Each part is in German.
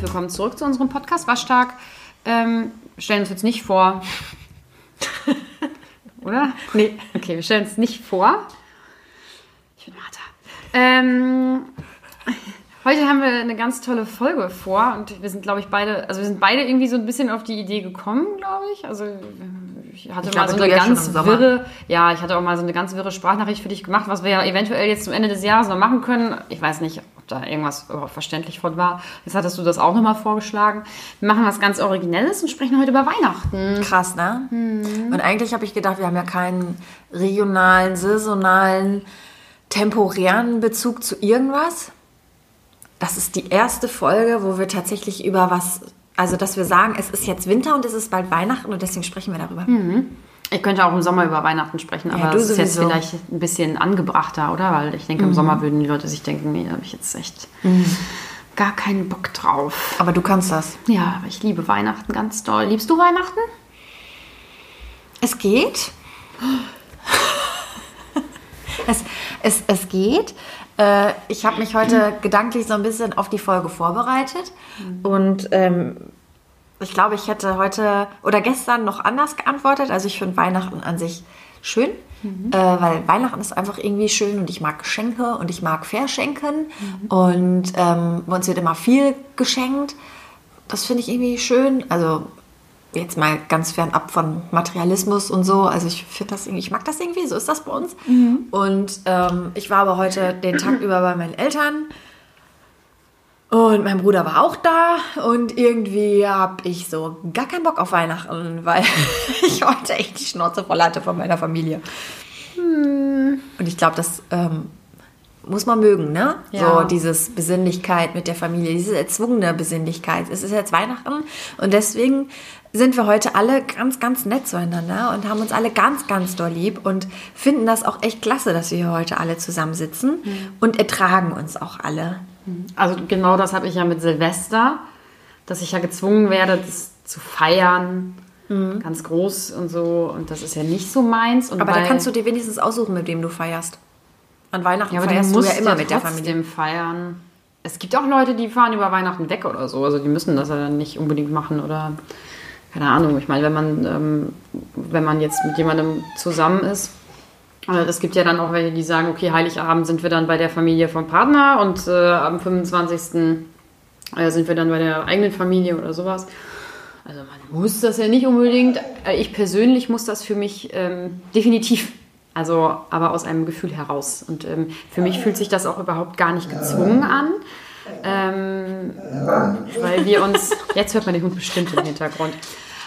herzlich willkommen zurück zu unserem Podcast Waschtag. Ähm, wir stellen uns jetzt nicht vor. Oder? Nee. Okay, wir stellen uns nicht vor. Ich bin Martha. Ähm, heute haben wir eine ganz tolle Folge vor und wir sind, glaube ich, beide, also wir sind beide irgendwie so ein bisschen auf die Idee gekommen, glaube ich. Also ich hatte Ich mal glaube, so eine ganz wirre, ja, ich hatte auch mal so eine ganz wirre Sprachnachricht für dich gemacht, was wir ja eventuell jetzt zum Ende des Jahres noch machen können. Ich weiß nicht, da irgendwas überhaupt verständlich von war. Jetzt hattest du das auch nochmal vorgeschlagen. Wir machen was ganz Originelles und sprechen heute über Weihnachten. Krass, ne? Und eigentlich habe ich gedacht, wir haben ja keinen regionalen, saisonalen, temporären Bezug zu irgendwas. Das ist die erste Folge, wo wir tatsächlich über was, also dass wir sagen, es ist jetzt Winter und es ist bald Weihnachten und deswegen sprechen wir darüber. Ich könnte auch im Sommer über Weihnachten sprechen, aber du das ist jetzt vielleicht ein bisschen angebrachter, oder? Weil ich denke, im Sommer würden die Leute sich denken, nee, da habe ich jetzt echt gar keinen Bock drauf. Aber du kannst das. Ja, aber ich liebe Weihnachten ganz doll. Liebst du Weihnachten? Es geht. es, es, es geht. Äh, ich habe mich heute gedanklich so ein bisschen auf die Folge vorbereitet. Und ähm, ich glaube, ich hätte heute oder gestern noch anders geantwortet. Also ich finde Weihnachten an sich schön. Äh, weil Weihnachten ist einfach irgendwie schön und ich mag Geschenke und ich mag verschenken. Und ähm, uns wird immer viel geschenkt. Das finde ich irgendwie schön. Also jetzt mal ganz fernab von Materialismus und so. Also ich finde das irgendwie, ich mag das irgendwie, so ist das bei uns. Und ähm, ich war aber heute den Tag über bei meinen Eltern. Und mein Bruder war auch da und irgendwie habe ich so gar keinen Bock auf Weihnachten, weil ich heute echt die Schnauze voll hatte von meiner Familie. Und ich glaube, das ähm, muss man mögen, ne? Ja. So dieses Besinnlichkeit mit der Familie, diese erzwungene Besinnlichkeit. Es ist jetzt Weihnachten und deswegen sind wir heute alle ganz, ganz nett zueinander und haben uns alle ganz, ganz doll lieb und finden das auch echt klasse, dass wir hier heute alle zusammensitzen und ertragen uns auch alle. Also genau das habe ich ja mit Silvester, dass ich ja gezwungen werde, das zu feiern. Ganz groß und so. Und das ist ja nicht so meins. Und Aber da kannst du dir wenigstens aussuchen, mit wem du feierst. An Weihnachten Ja, feierst du ja immer ja mit der Familie. feiern. Es gibt auch Leute, die fahren über Weihnachten weg oder so. Also die müssen das ja dann nicht unbedingt machen oder keine Ahnung. Ich meine, wenn man, ähm, wenn man jetzt mit jemandem zusammen ist, äh, es gibt ja dann auch welche, die sagen, okay, Heiligabend sind wir dann bei der Familie vom Partner und äh, am 25. Äh, sind wir dann bei der eigenen Familie oder sowas. Also man muss das ja nicht unbedingt. Äh, Ich persönlich muss das für mich ähm, definitiv. Also aber aus einem Gefühl heraus. Und ähm, für mich fühlt sich das auch überhaupt gar nicht gezwungen an. Ähm, weil wir uns, jetzt hört man den Hund bestimmt im Hintergrund,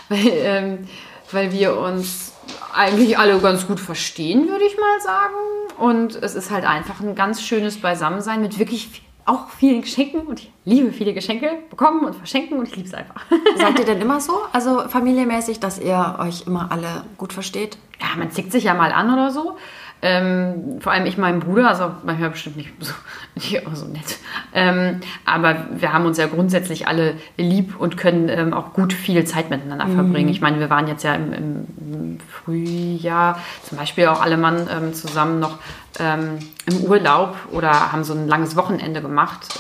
weil, ähm, weil wir uns eigentlich alle ganz gut verstehen, würde ich mal sagen. Und es ist halt einfach ein ganz schönes Beisammensein mit wirklich auch vielen Geschenken. Und ich liebe viele Geschenke bekommen und verschenken und ich liebe es einfach. Seid ihr denn immer so? Also familienmäßig, dass ihr euch immer alle gut versteht? ja, man zickt sich ja mal an oder so. Ähm, vor allem ich meinem Bruder, also manchmal bestimmt nicht so, nicht auch so nett. Ähm, aber wir haben uns ja grundsätzlich alle lieb und können ähm, auch gut viel Zeit miteinander verbringen. Ich meine, wir waren jetzt ja im, im Frühjahr zum Beispiel auch alle Mann ähm, zusammen noch ähm, im Urlaub oder haben so ein langes Wochenende gemacht.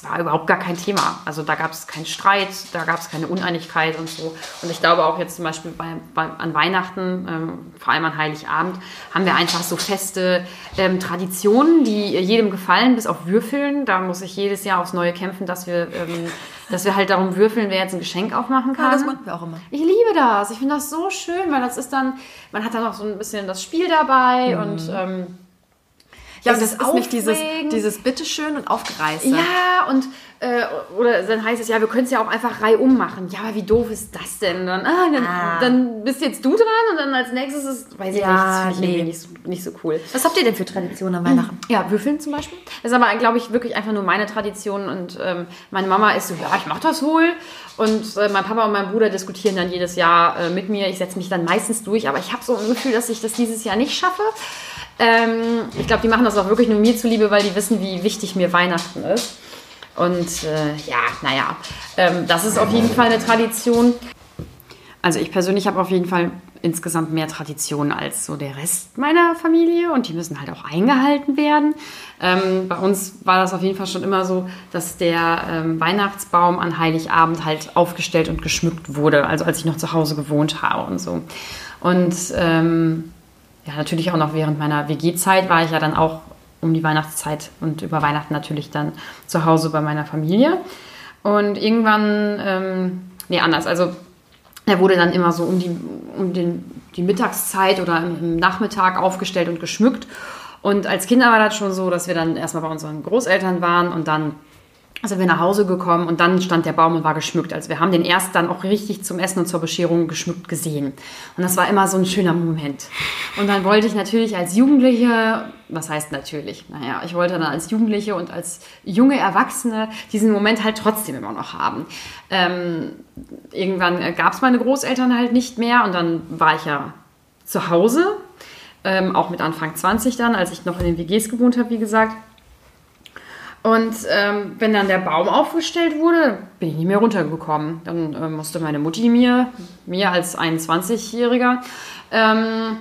Das war überhaupt gar kein Thema. Also da gab es keinen Streit, da gab es keine Uneinigkeit und so. Und ich glaube auch jetzt zum Beispiel bei, bei, an Weihnachten, ähm, vor allem an Heiligabend, haben wir einfach so feste ähm, Traditionen, die jedem gefallen, bis auf Würfeln. Da muss ich jedes Jahr aufs Neue kämpfen, dass wir, ähm, dass wir halt darum würfeln, wer jetzt ein Geschenk aufmachen kann. Ja, das machen wir auch immer. Ich liebe das. Ich finde das so schön, weil das ist dann, man hat dann auch so ein bisschen das Spiel dabei und ähm, Ja, und das ist ist nicht dieses, aufregend. dieses Bitteschön und Aufgereiste. Ja, und äh, oder dann heißt es ja, wir können es ja auch einfach reihum machen. Ja, aber wie doof ist das denn? Dann, ah, dann, dann bist jetzt du dran und dann als nächstes ist, weiß ich Ja, nicht, das finde ich nee. nicht so, nicht so cool. Was habt ihr denn für Traditionen an Weihnachten? Ja, Würfeln zum Beispiel. Das ist aber, glaube ich, wirklich einfach nur meine Tradition. Und ähm, meine Mama ist so, ja, ich mache das wohl. Und äh, mein Papa und mein Bruder diskutieren dann jedes Jahr äh, mit mir. Ich setze mich dann meistens durch. Aber ich habe so ein Gefühl, dass ich das dieses Jahr nicht schaffe. Ähm, ich glaube, die machen das auch wirklich nur mir zuliebe, weil die wissen, wie wichtig mir Weihnachten ist. Und äh, ja, naja, ähm, das ist auf jeden Fall eine Tradition. Also ich persönlich habe auf jeden Fall insgesamt mehr Traditionen als so der Rest meiner Familie und die müssen halt auch eingehalten werden. Ähm, bei uns war das auf jeden Fall schon immer so, dass der ähm, Weihnachtsbaum an Heiligabend halt aufgestellt und geschmückt wurde, also als ich noch zu Hause gewohnt habe und so. Und ähm, ja, natürlich auch noch während meiner WG-Zeit war ich ja dann auch um die Weihnachtszeit und über Weihnachten natürlich dann zu Hause bei meiner Familie. Und irgendwann, ähm, nee, anders. Also er wurde dann immer so um die, um den, die Mittagszeit oder im Nachmittag aufgestellt und geschmückt. Und als Kinder war das schon so, dass wir dann erstmal bei unseren Großeltern waren und dann sind wir nach Hause gekommen und dann stand der Baum und war geschmückt. Also wir haben den erst dann auch richtig zum Essen und zur Bescherung geschmückt gesehen. Und das war immer so ein schöner Moment. Und dann wollte ich natürlich als Jugendliche, was heißt natürlich? Naja, ich wollte dann als Jugendliche und als junge Erwachsene diesen Moment halt trotzdem immer noch haben. Ähm, irgendwann gab es meine Großeltern halt nicht mehr und dann war ich ja zu Hause, ähm, auch mit Anfang 20 dann, als ich noch in den WGs gewohnt habe, wie gesagt. Und ähm, wenn dann der Baum aufgestellt wurde, bin ich nicht mehr runtergekommen. Dann äh, musste meine Mutti mir, mir als 21-Jähriger, ähm,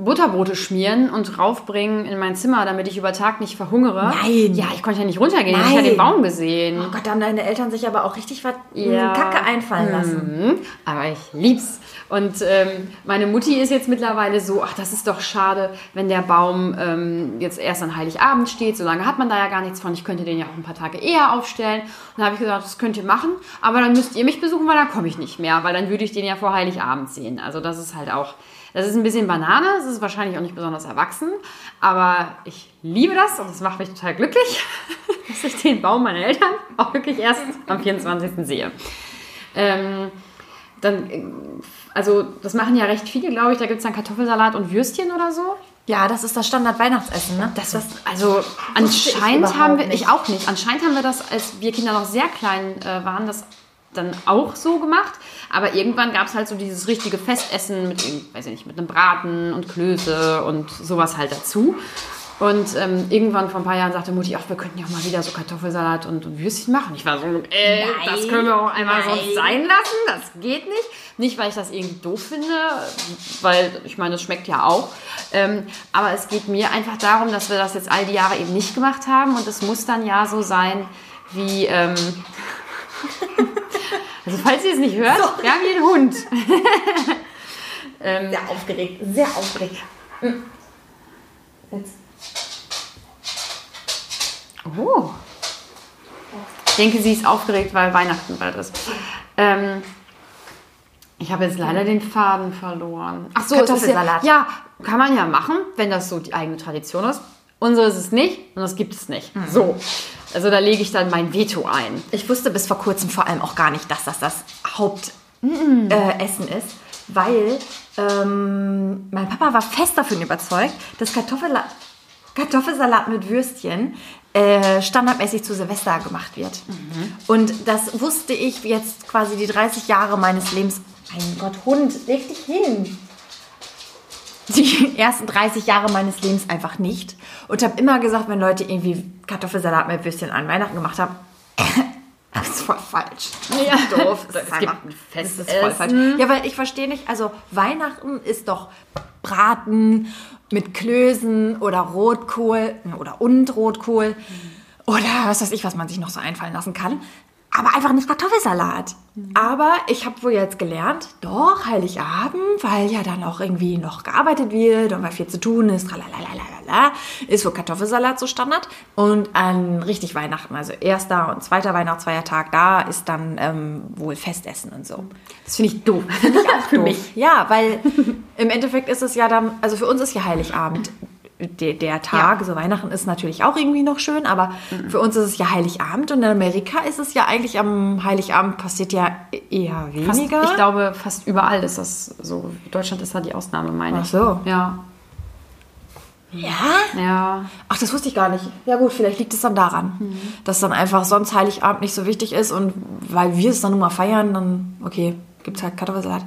Butterbrote schmieren und raufbringen in mein Zimmer, damit ich über Tag nicht verhungere. Nein. Ja, ich konnte ja nicht runtergehen. Nein. Ich hatte den Baum gesehen. Oh Gott, da haben deine Eltern sich aber auch richtig was Ja. Kacke einfallen lassen. Mhm. Aber ich lieb's. Und ähm, meine Mutti ist jetzt mittlerweile so, ach, das ist doch schade, wenn der Baum ähm, jetzt erst an Heiligabend steht. So lange hat man da ja gar nichts von. Ich könnte den ja auch ein paar Tage eher aufstellen. Und dann habe ich gesagt, das könnt ihr machen, aber dann müsst ihr mich besuchen, weil dann komme ich nicht mehr, weil dann würde ich den ja vor Heiligabend sehen. Also das ist halt auch, das ist ein bisschen Banane. Es ist wahrscheinlich auch nicht besonders erwachsen, aber ich liebe das und es macht mich total glücklich, dass ich den Baum meiner Eltern auch wirklich erst am 24. sehe. Ähm, dann, also das machen ja recht viele, glaube ich. Da gibt es dann Kartoffelsalat und Würstchen oder so. Ja, das ist das Standard-Weihnachtsessen, ne? Das, das also anscheinend haben wir, nicht. ich auch nicht. Anscheinend haben wir das, als wir Kinder noch sehr klein äh, waren, das dann auch so gemacht. Aber irgendwann gab es halt so dieses richtige Festessen mit, weiß ich nicht, mit einem Braten und Klöße und sowas halt dazu. Und ähm, irgendwann vor ein paar Jahren sagte Mutti, ach, wir könnten ja auch mal wieder so Kartoffelsalat und, und Würstchen machen. Ich war so, äh, Nein, das können wir auch einmal nein. sonst sein lassen. Das geht nicht. Nicht, weil ich das irgendwie doof finde, weil ich meine, es schmeckt ja auch. Ähm, aber es geht mir einfach darum, dass wir das jetzt all die Jahre eben nicht gemacht haben. Und es muss dann ja so sein, wie... Ähm, also falls ihr es nicht hört, wir haben hier einen Hund. ähm, Sehr aufgeregt, sehr aufgeregt. Hm. Jetzt. Oh. Ich denke, sie ist aufgeregt, weil Weihnachten bald ist. Ähm, ich habe jetzt leider den Faden verloren. Ach so, Kartoffelsalat. Ja, ja, kann man ja machen, wenn das so die eigene Tradition ist. Unsere ist es nicht und das gibt es nicht. So. Also da lege ich dann mein Veto ein. Ich wusste bis vor kurzem vor allem auch gar nicht, dass das das Hauptessen äh, Essen ist, weil ähm, mein Papa war fest davon überzeugt, dass Kartoffel Kartoffelsalat mit Würstchen äh, standardmäßig zu Silvester gemacht wird. Und das wusste ich jetzt quasi die 30 Jahre meines Lebens. Mein Gott, Hund, leg dich hin. Die ersten 30 Jahre meines Lebens einfach nicht. Und habe immer gesagt, wenn Leute irgendwie Kartoffelsalat mit Würstchen an Weihnachten gemacht haben, das ist voll falsch. Ja, doof. Es Das ist gibt einfach- ein das ist voll falsch. Ja, weil ich verstehe nicht, also Weihnachten ist doch Braten mit Klößen oder Rotkohl oder und Rotkohl oder was weiß ich, was man sich noch so einfallen lassen kann. Aber einfach nicht Kartoffelsalat. Aber ich habe wohl jetzt gelernt, doch, Heiligabend, weil ja dann auch irgendwie noch gearbeitet wird und weil viel zu tun ist, tralalalala, ist wohl Kartoffelsalat so Standard. Und an richtig Weihnachten, also erster und zweiter Weihnachtsfeiertag, da ist dann ähm, wohl Festessen und so. Das finde ich doof. Für mich. Ja, weil im Endeffekt ist es ja dann, also für uns ist ja Heiligabend der, der Tag, Ja. so Weihnachten ist natürlich auch irgendwie noch schön, aber für uns ist es ja Heiligabend und in Amerika ist es ja eigentlich am Heiligabend passiert ja eher Fast, weniger. ich glaube, fast überall ist das so. Deutschland ist da die Ausnahme, meine ich. Ach so. Ja. ja? Ja. Ach, das wusste ich gar nicht. Ja gut, vielleicht liegt es dann daran, dass dann einfach sonst Heiligabend nicht so wichtig ist und weil wir es dann nun mal feiern, dann, okay, gibt es halt Kartoffelsalat.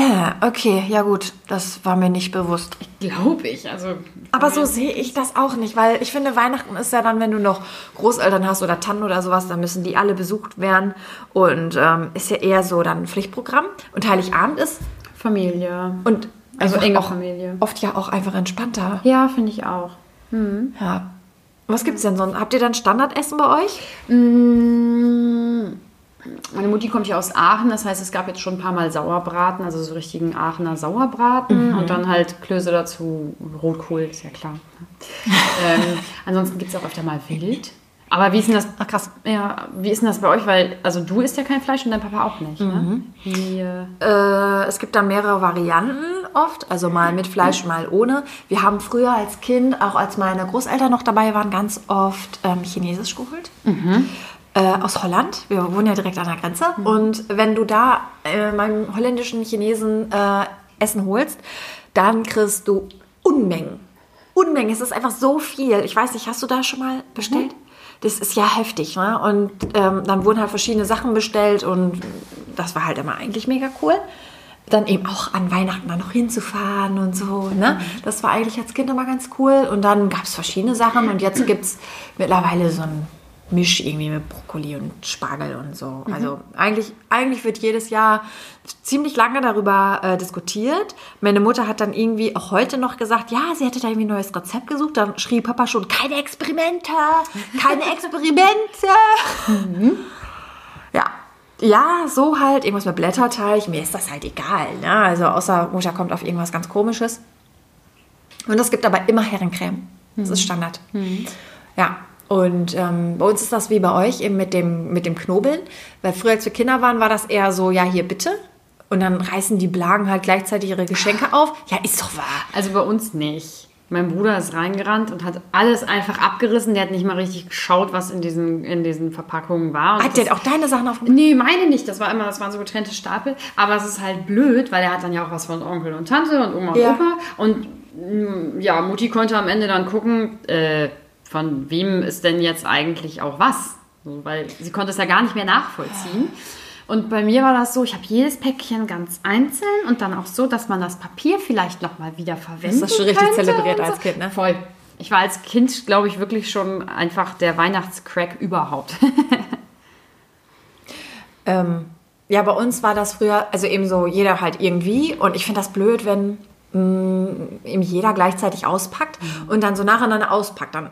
Äh, okay, ja gut, das war mir nicht bewusst. Glaube ich. Also, Aber so sehe ich das auch nicht, weil ich finde, Weihnachten ist ja dann, wenn du noch Großeltern hast oder Tannen oder sowas, dann müssen die alle besucht werden und ähm, ist ja eher so dann Pflichtprogramm. Und Heiligabend ist Familie. Und Also enge auch, Familie. Oft ja auch einfach entspannter. Ja, finde ich auch. Ja. Was gibt's denn sonst? Habt ihr dann Standardessen bei euch? Mm, Meine Mutti kommt ja aus Aachen, das heißt, es gab jetzt schon ein paar Mal Sauerbraten, also so richtigen Aachener Sauerbraten und dann halt Klöße dazu, Rotkohl, ist ja klar. ähm, ansonsten gibt es auch öfter mal Wild. Aber wie ist denn das? Ach krass. Ja, wie ist denn das bei euch? Weil, also du isst ja kein Fleisch und dein Papa auch nicht, ne? Wie, äh, Äh, es gibt da mehrere Varianten oft, also mal mit Fleisch, mal ohne. Wir haben früher als Kind, auch als meine Großeltern noch dabei waren, ganz oft ähm, Chinesisch geholt. Äh, aus Holland. Wir wohnen ja direkt an der Grenze. Und wenn du da äh, meinem holländischen Chinesen äh, Essen holst, dann kriegst du Unmengen. Unmengen. Es ist einfach so viel. Ich weiß nicht, hast du da schon mal bestellt? Das ist ja heftig. Ne? Und ähm, dann wurden halt verschiedene Sachen bestellt und das war halt immer eigentlich mega cool. Dann eben auch an Weihnachten dann noch hinzufahren und so. Ne? Das war eigentlich als Kind immer ganz cool. Und dann gab es verschiedene Sachen und jetzt gibt es mittlerweile so ein Misch irgendwie mit Brokkoli und Spargel und so. Also eigentlich, eigentlich wird jedes Jahr ziemlich lange darüber äh, diskutiert. Meine Mutter hat dann irgendwie auch heute noch gesagt, ja, sie hätte da irgendwie ein neues Rezept gesucht. Dann schrie Papa schon, keine Experimente, keine Experimente. Ja. Ja, so halt, irgendwas mit Blätterteig. Mir ist das halt egal. Ne? Also außer Mutter kommt auf irgendwas ganz komisches. Und es gibt aber immer Herrencreme. Das ist Standard. Ja. Und ähm, bei uns ist das wie bei euch eben mit dem, mit dem Knobeln. Weil früher, als wir Kinder waren, war das eher so, ja, hier bitte. Und dann reißen die Blagen halt gleichzeitig ihre Geschenke auf. Ja, ist doch wahr. also bei uns nicht. Mein Bruder ist reingerannt und hat alles einfach abgerissen. Der hat nicht mal richtig geschaut, was in diesen, in diesen Verpackungen war. Und Hat der auch deine Sachen auf Nee, meine nicht. Das war immer, das waren so getrennte Stapel. Aber es ist halt blöd, weil er hat dann ja auch was von Onkel und Tante und Oma und Ja. Opa. Und mm, ja, Mutti konnte am Ende dann gucken, äh, von wem ist denn jetzt eigentlich auch was. So, weil sie konnte es ja gar nicht mehr nachvollziehen. Und bei mir war das so, ich habe jedes Päckchen ganz einzeln und dann auch so, dass man das Papier vielleicht nochmal wieder verwenden Das hast du richtig zelebriert und als Kind, ne? Voll. Ich war als Kind, glaube ich, wirklich schon einfach der Weihnachtscrack überhaupt. Ähm, ja, bei uns war das früher, also eben so jeder halt irgendwie. Und ich finde das blöd, wenn mh, eben jeder gleichzeitig auspackt und dann so nacheinander auspackt. Dann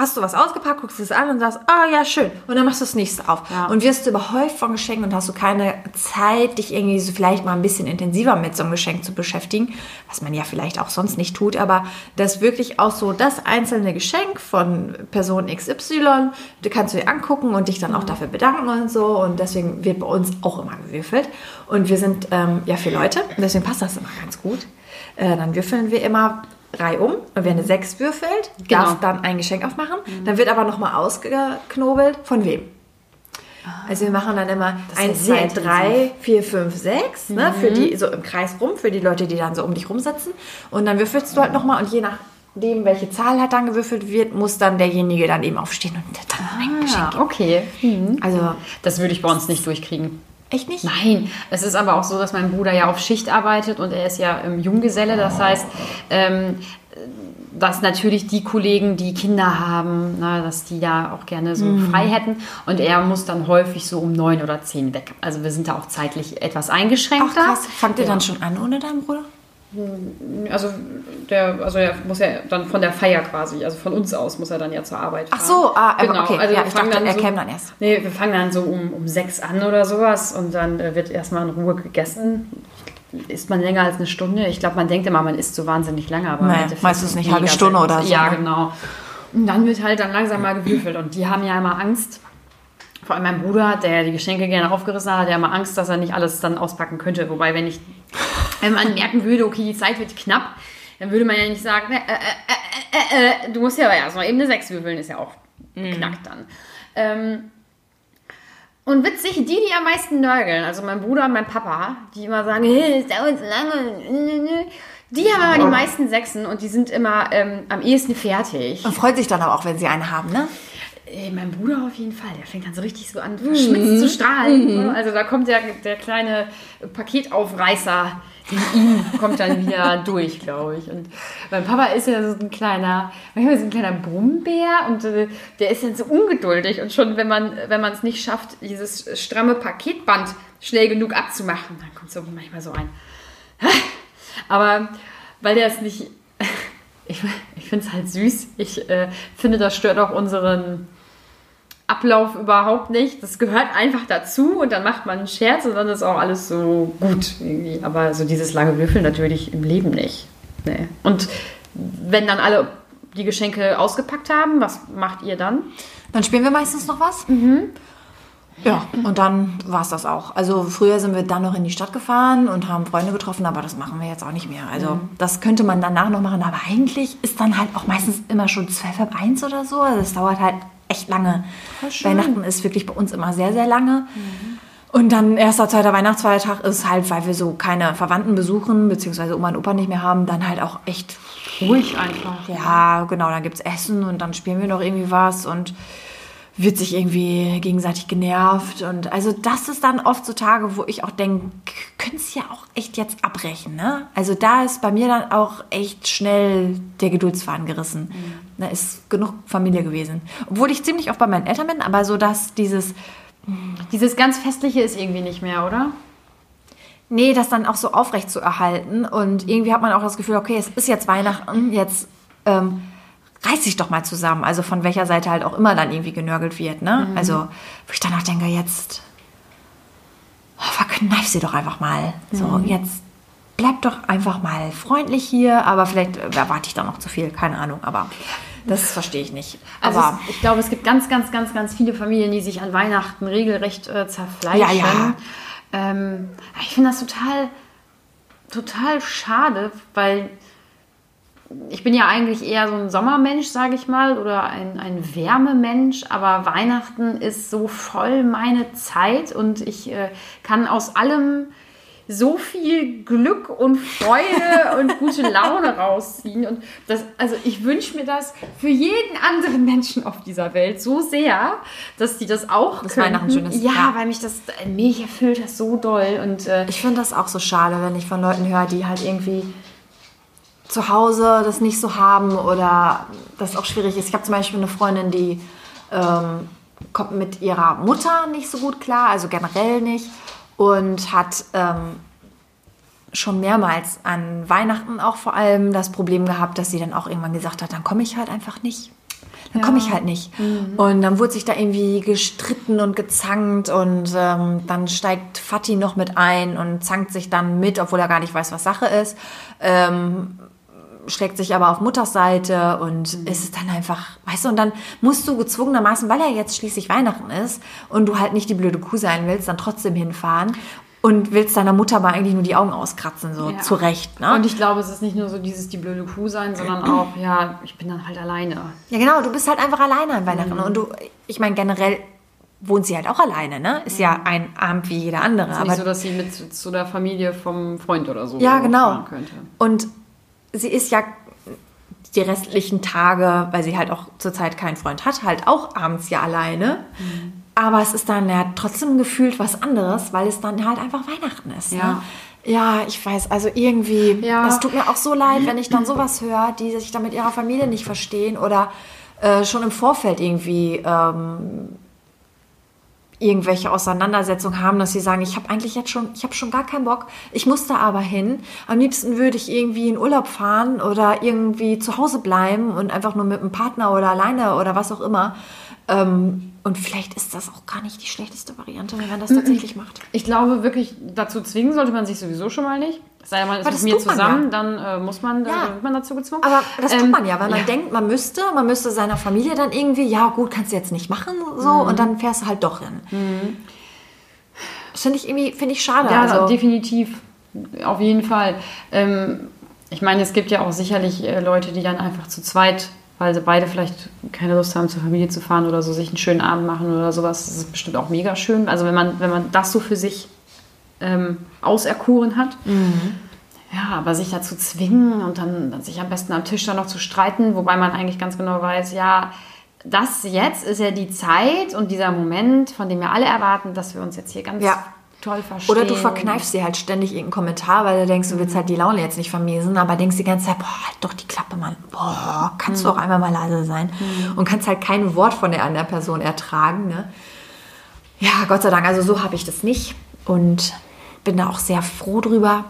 hast du was ausgepackt, guckst es an und sagst, ah ja, schön. Und dann machst du das nächste auf. Ja. Und wirst du überhäuft von Geschenken und hast du keine Zeit, dich irgendwie so vielleicht mal ein bisschen intensiver mit so einem Geschenk zu beschäftigen, was man ja vielleicht auch sonst nicht tut, aber das wirklich auch so das einzelne Geschenk von Person XY, du kannst du dir angucken und dich dann auch dafür bedanken und so. Und deswegen wird bei uns auch immer gewürfelt. Und wir sind ähm, ja vier Leute, deswegen passt das immer ganz gut. Äh, dann würfeln wir immer reihum. Und wer eine 6 würfelt, Genau. darf dann ein Geschenk aufmachen. Dann wird aber nochmal ausgeknobelt, von wem. Also wir machen dann immer Das ist ja 1, sehr 2, 3, 4, 5, 6, ne, für die so im Kreis rum, für die Leute, die dann so um dich rumsitzen. Und dann würfelst du halt nochmal und je nachdem, welche Zahl halt dann gewürfelt wird, muss dann derjenige dann eben aufstehen und dann ein Geschenk Ja, okay. geben. Also, Das würde ich bei uns nicht durchkriegen. Echt nicht? Nein, es ist aber auch so, dass mein Bruder ja auf Schicht arbeitet und er ist ja im Junggeselle. Das heißt, ähm, dass natürlich die Kollegen, die Kinder haben, na, dass die da auch gerne so Mhm. frei hätten. Und er muss dann häufig so um neun oder zehn weg. Also wir sind da auch zeitlich etwas eingeschränkter. Ach krass, fangt ihr Ja. dann schon an ohne deinen Bruder? Also der, also er muss ja dann von der Feier quasi, also von uns aus muss er dann ja zur Arbeit fahren. Ach so, ah, genau. okay. Also Ja, ich dachte, er so, käme dann erst. Nee, wir fangen dann so um, um sechs an oder sowas und dann äh, wird erstmal in Ruhe gegessen. Isst man länger als eine Stunde? Ich glaube, man denkt immer, man isst so wahnsinnig lange, aber Naja, meistens ist nicht, halbe Stunde oder so, Ja, ne? genau. Und dann wird halt dann langsam mal gewürfelt und die haben ja immer Angst. Vor allem mein Bruder, der die Geschenke gerne aufgerissen hat, hat ja immer Angst, dass er nicht alles dann auspacken könnte. Wobei, wenn ich, wenn man merken würde, okay, die Zeit wird knapp, dann würde man ja nicht sagen, äh, äh, äh, äh, äh, du musst ja aber erstmal eben eine 6 würfeln, ist ja auch knackt dann. Ähm, und witzig, die, die am meisten nörgeln, also mein Bruder und mein Papa, die immer sagen, hey, es dauert so lange, die haben immer die meisten Sechsen und die sind immer ähm, am ehesten fertig. Und freut sich dann aber auch, wenn sie eine haben, ne? Äh, mein Bruder auf jeden Fall, der fängt dann so richtig so an, verschmitzt zu strahlen. ne? Also da kommt der, der kleine Paketaufreißer in ihm, kommt dann wieder durch, glaube ich. Und mein Papa ist ja so ein kleiner, manchmal so ein kleiner Brummbär und äh, der ist dann so ungeduldig. Und schon, wenn man es nicht schafft, dieses stramme Paketband schnell genug abzumachen, dann kommt so manchmal so ein, Aber weil der es nicht. Ich, ich finde es halt süß. Ich äh, finde, das stört auch unseren Ablauf überhaupt nicht. Das gehört einfach dazu und dann macht man einen Scherz und dann ist auch alles so gut irgendwie. Aber so dieses lange Würfeln natürlich im Leben nicht. Nee. Und wenn dann alle die Geschenke ausgepackt haben, was macht ihr dann? Dann spielen wir meistens noch was. Ja, und dann war es das auch. Also früher sind wir dann noch in die Stadt gefahren und haben Freunde getroffen, aber das machen wir jetzt auch nicht mehr. Also das könnte man danach noch machen, aber eigentlich ist dann halt auch meistens immer schon zwölf halb eins oder so. Also es dauert halt echt lange. schön. Weihnachten ist wirklich bei uns immer sehr, sehr lange. Und dann erster, zweiter Weihnachtsfeiertag ist halt, weil wir so keine Verwandten besuchen, beziehungsweise Oma und Opa nicht mehr haben, dann halt auch echt Ruhig einfach. ja, genau, dann gibt's Essen und dann spielen wir noch irgendwie was und wird sich irgendwie gegenseitig genervt. Und also das ist dann oft so Tage, wo ich auch denke, könnt's ja auch echt jetzt abbrechen, ne? Also da ist bei mir dann auch echt schnell der Geduldsfaden gerissen. Da ist genug Familie gewesen. Obwohl ich ziemlich oft bei meinen Eltern bin, aber so dass dieses, Dieses ganz Festliche ist irgendwie nicht mehr, oder? nee, das dann auch so aufrecht zu erhalten. Und irgendwie hat man auch das Gefühl, okay, es ist jetzt Weihnachten, jetzt ähm, reiß dich doch mal zusammen. Also von welcher Seite halt auch immer dann irgendwie genörgelt wird. Ne? Also, wo ich danach denke, jetzt oh, verkneif sie doch einfach mal. So, jetzt bleib doch einfach mal freundlich hier. Aber vielleicht äh, erwarte ich da noch zu viel, keine Ahnung. Aber das verstehe ich nicht. Also aber es, ich glaube, es gibt ganz, ganz, ganz, ganz viele Familien, die sich an Weihnachten regelrecht äh, zerfleischen. Ja, ja. Ähm, ich finde das total, total schade, weil ich bin ja eigentlich eher so ein Sommermensch, sage ich mal, oder ein, ein Wärmemensch, aber Weihnachten ist so voll meine Zeit und ich äh, kann aus allem so viel Glück und Freude und gute Laune rausziehen. Und das, also ich wünsche mir das für jeden anderen Menschen auf dieser Welt so sehr, dass die das auch könnten. Weihnachten schön ist. Ja, Ja. weil mich das, mich erfüllt das so doll. Und äh, Ich finde das auch so schade, wenn ich von Leuten höre, die halt irgendwie zu Hause das nicht so haben oder das auch schwierig ist. Ich habe zum Beispiel eine Freundin, die ähm, kommt mit ihrer Mutter nicht so gut klar, also generell nicht und hat ähm, schon mehrmals an Weihnachten auch vor allem das Problem gehabt, dass sie dann auch irgendwann gesagt hat, dann komme ich halt einfach nicht. Dann komme ich halt nicht. Und dann wurde sich da irgendwie gestritten und gezankt und ähm, dann steigt Fatih noch mit ein und zankt sich dann mit, obwohl er gar nicht weiß, was Sache ist. Ähm, schlägt sich aber auf Mutters Seite und es ist dann einfach, weißt du, und dann musst du gezwungenermaßen, weil ja jetzt schließlich Weihnachten ist und du halt nicht die blöde Kuh sein willst, dann trotzdem hinfahren und willst deiner Mutter aber eigentlich nur die Augen auskratzen, so Ja. zurecht. Ne? Und ich glaube, es ist nicht nur so dieses die blöde Kuh sein, sondern auch, ja, ich bin dann halt alleine. Ja, genau, du bist halt einfach alleine an Weihnachten. Und du, ich meine, generell wohnt sie halt auch alleine, ne? Ist ja ein Abend wie jeder andere. Ist aber nicht so, dass sie mit zu der Familie vom Freund oder so ja, genau. könnte. Und sie ist ja die restlichen Tage, weil sie halt auch zurzeit keinen Freund hat, halt auch abends ja alleine. Aber es ist dann ja trotzdem gefühlt was anderes, weil es dann halt einfach Weihnachten ist. Ja. Ne? Ja, ich weiß, also irgendwie, Ja. das tut mir auch so leid, wenn ich dann sowas höre, die sich dann mit ihrer Familie nicht verstehen oder äh, schon im Vorfeld irgendwie ähm, irgendwelche Auseinandersetzungen haben, dass sie sagen, ich habe eigentlich jetzt schon, ich habe schon gar keinen Bock, ich muss da aber hin. Am liebsten würde ich irgendwie in Urlaub fahren oder irgendwie zu Hause bleiben und einfach nur mit einem Partner oder alleine oder was auch immer. Ähm, und vielleicht ist das auch gar nicht die schlechteste Variante, wenn man das tatsächlich macht. Ich glaube wirklich, dazu zwingen sollte man sich sowieso schon mal nicht. Sei Aber mit mir zusammen, ja. dann äh, muss man, Ja. dann wird man dazu gezwungen. Aber das tut Ähm, man ja, weil man ja. denkt, man müsste, man müsste seiner Familie dann irgendwie, ja gut, kannst du jetzt nicht machen, so, Mhm. und dann fährst du halt doch hin. Das finde ich irgendwie, finde ich schade. Ja, also, definitiv. Auf jeden Fall. Ähm, ich meine, es gibt ja auch sicherlich äh, Leute, die dann einfach zu zweit, weil sie beide vielleicht keine Lust haben, zur Familie zu fahren oder so, sich einen schönen Abend machen oder sowas. Das ist bestimmt auch mega schön. Also wenn man, wenn man das so für sich ähm, auserkoren hat. Ja, aber sich dazu zwingen und dann sich am besten am Tisch dann noch zu streiten, wobei man eigentlich ganz genau weiß, ja, das jetzt ist ja die Zeit und dieser Moment, von dem wir alle erwarten, dass wir uns jetzt hier ganz Ja. toll verstehen. Oder du verkneifst dir halt ständig irgendeinen Kommentar, weil du denkst, du willst halt die Laune jetzt nicht vermiesen, aber denkst die ganze Zeit, boah, halt doch die Klappe, Mann. Boah, kannst du auch einmal mal leise sein. Und kannst halt kein Wort von der anderen Person ertragen, ne? Ja, Gott sei Dank, also so habe ich das nicht und bin da auch sehr froh drüber.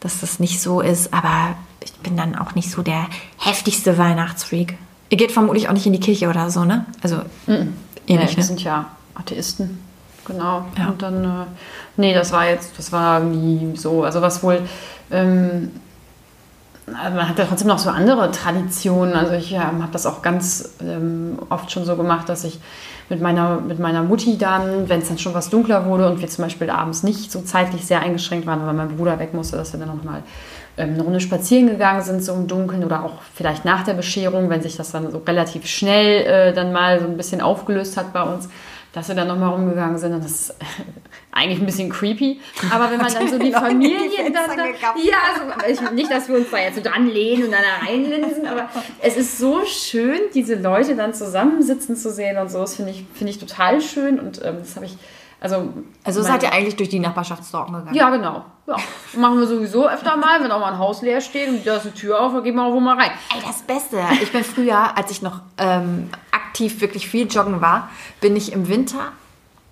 dass das nicht so ist. Aber ich bin dann auch nicht so der heftigste Weihnachtsfreak. Ihr geht vermutlich auch nicht in die Kirche oder so, ne? Also, Mm ihr Nee, nicht, wir ne? sind ja Atheisten. Genau. Ja. Und dann, äh, nee, das war jetzt, das war nie so. Also was wohl, ähm, also man hat ja trotzdem noch so andere Traditionen. Also ich ähm, habe das auch ganz ähm, oft schon so gemacht, dass ich mit meiner, mit meiner Mutti dann, wenn es dann schon was dunkler wurde und wir zum Beispiel abends nicht so zeitlich sehr eingeschränkt waren, weil mein Bruder weg musste, dass wir dann nochmal ähm, eine Runde spazieren gegangen sind, so im Dunkeln oder auch vielleicht nach der Bescherung, wenn sich das dann so relativ schnell äh, dann mal so ein bisschen aufgelöst hat bei uns, dass wir dann nochmal rumgegangen sind und das eigentlich ein bisschen creepy. Aber wenn man dann so die Familien dann, Fenster da, gekappt. ja, also ich, nicht, dass wir uns da jetzt so dran lehnen und dann da reinlinsen, aber es ist so schön, diese Leute dann zusammensitzen zu sehen und so. Das finde ich, finde ich total schön und ähm, das habe ich, also... Also seid ihr eigentlich durch die Nachbarschaft stalken gegangen? ja, genau. Ja. Machen wir sowieso öfter mal, wenn auch mal ein Haus leer steht und da ist eine Tür auf, dann gehen wir auch wo mal rein. Ey, das Beste. Ich bin früher, als ich noch ähm, aktiv wirklich viel joggen war, bin ich im Winter,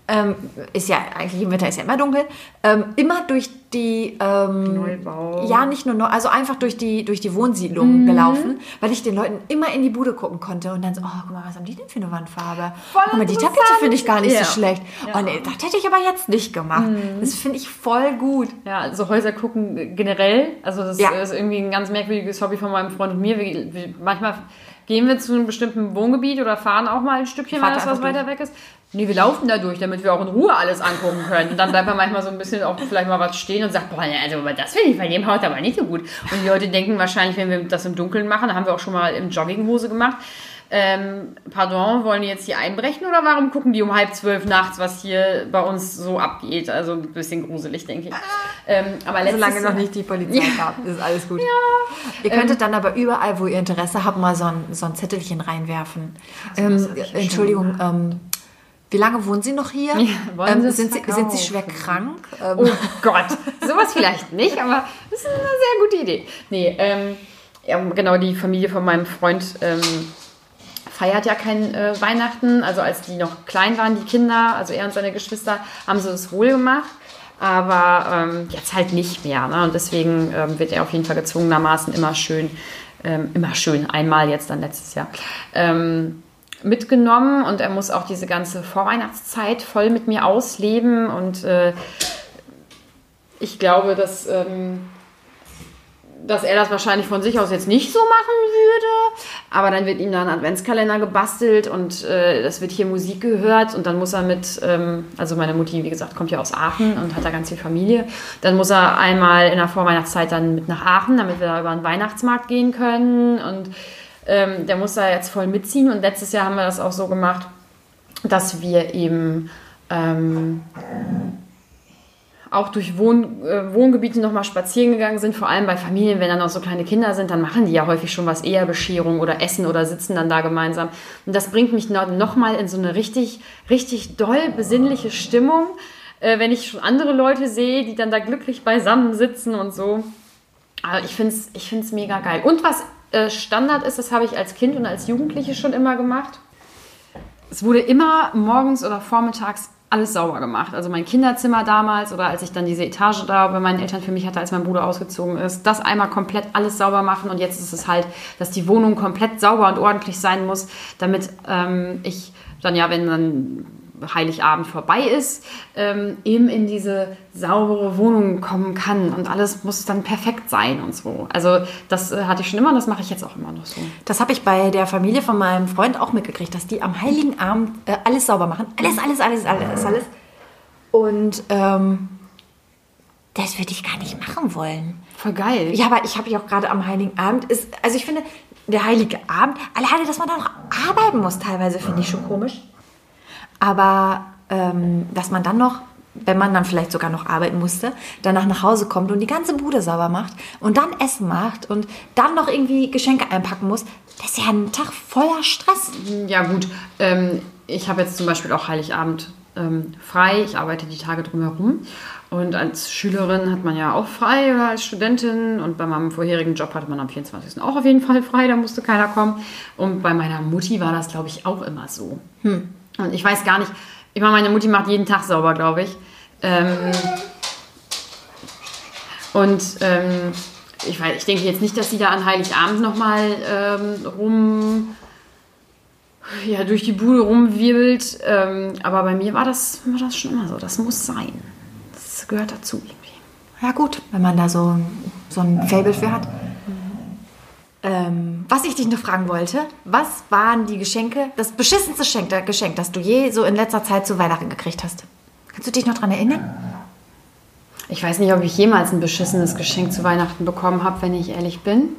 ähm, ist ja eigentlich im Winter ist ja immer dunkel, ähm, immer durch die ähm, Neubau. Ja, nicht nur neu, also einfach durch die durch die Wohnsiedlung gelaufen, weil ich den Leuten immer in die Bude gucken konnte und dann so, oh, guck mal, was haben die denn für eine Wandfarbe? Voll guck mal, die. Tapete finde ich gar nicht Ja. so schlecht. Oh nee, das hätte ich aber jetzt nicht gemacht. Das finde ich voll gut. Ja, also Häuser gucken generell. Also das Ja. ist irgendwie ein ganz merkwürdiges Hobby von meinem Freund und mir. Wir, wir, manchmal gehen wir zu einem bestimmten Wohngebiet oder fahren auch mal ein Stückchen, Fahrt wenn das was weiter weg ist. Nee, wir laufen da durch, damit wir auch in Ruhe alles angucken können. Und dann bleibt man manchmal so ein bisschen auch vielleicht mal was stehen und sagt, boah, also das finde ich bei dem Haus aber nicht so gut. Und die Leute denken wahrscheinlich, wenn wir das im Dunkeln machen, haben wir auch schon mal im Jogginghose gemacht. Ähm, pardon, wollen die jetzt hier einbrechen oder warum gucken die um halb zwölf nachts, was hier bei uns so abgeht? Also ein bisschen gruselig, denke ich. Ähm, aber Solange noch Jahr- nicht die Polizei kam, ist alles gut. Ihr könntet dann aber überall, wo ihr Interesse habt, mal so ein, so ein Zettelchen reinwerfen. Ähm, ich ja Entschuldigung, ähm, wie lange wohnen Sie noch hier? wollen ähm, Sie sind, Sie, sind Sie schwer krank? Ähm, Oh Gott, sowas vielleicht nicht, aber das ist eine sehr gute Idee. Nee, ähm, ja, genau, die Familie von meinem Freund ähm, feiert ja kein äh, Weihnachten. Also als die noch klein waren, die Kinder, also er und seine Geschwister, haben sie das wohl gemacht. Aber ähm, jetzt halt nicht mehr. Ne? Und deswegen ähm, wird er auf jeden Fall gezwungenermaßen immer schön, ähm, immer schön, einmal jetzt dann letztes Jahr, ähm, mitgenommen. Und er muss auch diese ganze Vorweihnachtszeit voll mit mir ausleben. Und äh, ich glaube, dass, ähm, dass er das wahrscheinlich von sich aus jetzt nicht so machen würde. Aber dann wird ihm da ein Adventskalender gebastelt und äh, wird hier Musik gehört. Und dann muss er mit, ähm, also meine Mutti, wie gesagt, kommt ja aus Aachen und hat da ganz viel Familie. Dann muss er einmal in der Vorweihnachtszeit dann mit nach Aachen, damit wir da über den Weihnachtsmarkt gehen können. Und ähm, der muss da jetzt voll mitziehen. Und letztes Jahr haben wir das auch so gemacht, dass wir eben ähm, auch durch Wohn, äh, Wohngebiete nochmal spazieren gegangen sind, vor allem bei Familien, wenn dann noch so kleine Kinder sind, dann machen die ja häufig schon was eher Bescherung oder essen oder sitzen dann da gemeinsam. Und das bringt mich nochmal in so eine richtig, richtig doll besinnliche Stimmung, äh, wenn ich schon andere Leute sehe, die dann da glücklich beisammen sitzen und so. Aber ich finde es ich find's mega geil. Und was äh, Standard ist, das habe ich als Kind und als Jugendliche schon immer gemacht. Es wurde immer morgens oder vormittags alles sauber gemacht. Also mein Kinderzimmer damals oder als ich dann diese Etage da bei meinen Eltern für mich hatte, als mein Bruder ausgezogen ist, das einmal komplett alles sauber machen und jetzt ist es halt, dass die Wohnung komplett sauber und ordentlich sein muss, damit ähm, ich dann ja, wenn dann Heiligabend vorbei ist, ähm, eben in diese saubere Wohnung kommen kann und alles muss dann perfekt sein und so. Also das äh, hatte ich schon immer und das mache ich jetzt auch immer noch so. Das habe ich bei der Familie von meinem Freund auch mitgekriegt, dass die am Heiligen Abend äh, alles sauber machen. Alles, alles, alles, alles, alles. Und ähm, das würde ich gar nicht machen wollen. Voll geil. Ja, aber ich habe ja auch gerade am Heiligen Abend ist, also ich finde, der Heilige Abend, alleine, dass man da noch arbeiten muss, teilweise finde ich schon komisch. Aber ähm, dass man dann noch, wenn man dann vielleicht sogar noch arbeiten musste, danach nach Hause kommt und die ganze Bude sauber macht und dann Essen macht und dann noch irgendwie Geschenke einpacken muss, das ist ja ein Tag voller Stress. Ja, gut. Ähm, ich habe jetzt zum Beispiel auch Heiligabend ähm, frei. Ich arbeite die Tage drumherum. Und als Schülerin hat man ja auch frei oder als Studentin. Und bei meinem vorherigen Job hatte man am 24. auch auf jeden Fall frei. Da musste keiner kommen. Und bei meiner Mutti war das, glaube ich, auch immer so. Und ich weiß gar nicht. Ich meine, meine Mutti macht jeden Tag sauber, glaube ich. Ähm, Und ähm, ich, weiß, ich denke jetzt nicht, dass sie da an Heiligabend nochmal ähm, rum, ja, durch die Bude rumwirbelt. Ähm, aber bei mir war das, war das schon immer so. Das muss sein. Das gehört dazu irgendwie. Ja gut, wenn man da so, so ein Fable für hat. Ähm, was ich dich noch fragen wollte, was waren die Geschenke, das beschissenste Geschenk, das du je so in letzter Zeit zu Weihnachten gekriegt hast? Kannst du dich noch daran erinnern? Ich weiß nicht, ob ich jemals ein beschissenes Geschenk zu Weihnachten bekommen habe, wenn ich ehrlich bin.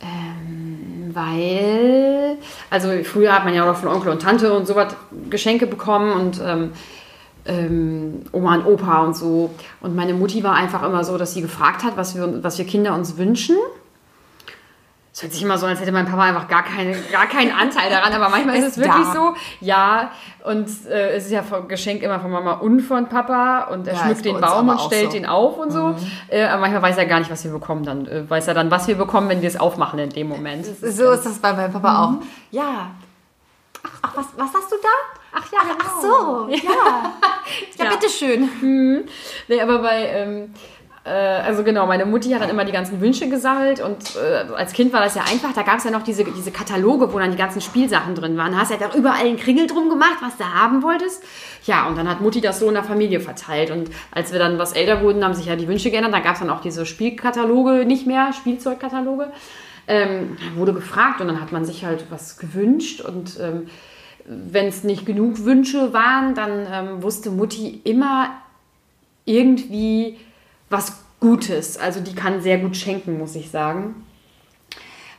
Ähm, weil, also früher hat man ja auch von Onkel und Tante und sowas Geschenke bekommen und ähm, ähm, Oma und Opa und so. Und meine Mutti war einfach immer so, dass sie gefragt hat, was wir, was wir Kinder uns wünschen. Es hört sich immer so, als hätte mein Papa einfach gar, keine, gar keinen Anteil daran, aber manchmal ist es wirklich da. so. Ja, und äh, es ist ja von Geschenk immer von Mama und von Papa und er Ja, schmückt den Baum und stellt so. den auf und so. Äh, aber manchmal weiß er gar nicht, was wir bekommen dann. Äh, weiß er dann, was wir bekommen, wenn wir es aufmachen in dem Moment. So ist das bei meinem Papa auch. Ja. Ach, ach was, was hast du da? Ach ja, Ach, ach so, ja. Ja, Ja. bitteschön. Nee, aber bei, ähm, äh, also genau, meine Mutti hat dann immer die ganzen Wünsche gesammelt und äh, als Kind war das ja einfach, da gab es ja noch diese, diese Kataloge, wo dann die ganzen Spielsachen drin waren. Da hast du ja da überall einen Kringel drum gemacht, was du haben wolltest. Ja, und dann hat Mutti das so in der Familie verteilt und als wir dann was älter wurden, haben sich ja die Wünsche geändert. Da gab es dann auch diese Spielkataloge nicht mehr, Spielzeugkataloge. Ähm, wurde gefragt und dann hat man sich halt was gewünscht und ähm, wenn es nicht genug Wünsche waren, dann ähm, wusste Mutti immer irgendwie was Gutes. Also die kann sehr gut schenken, muss ich sagen.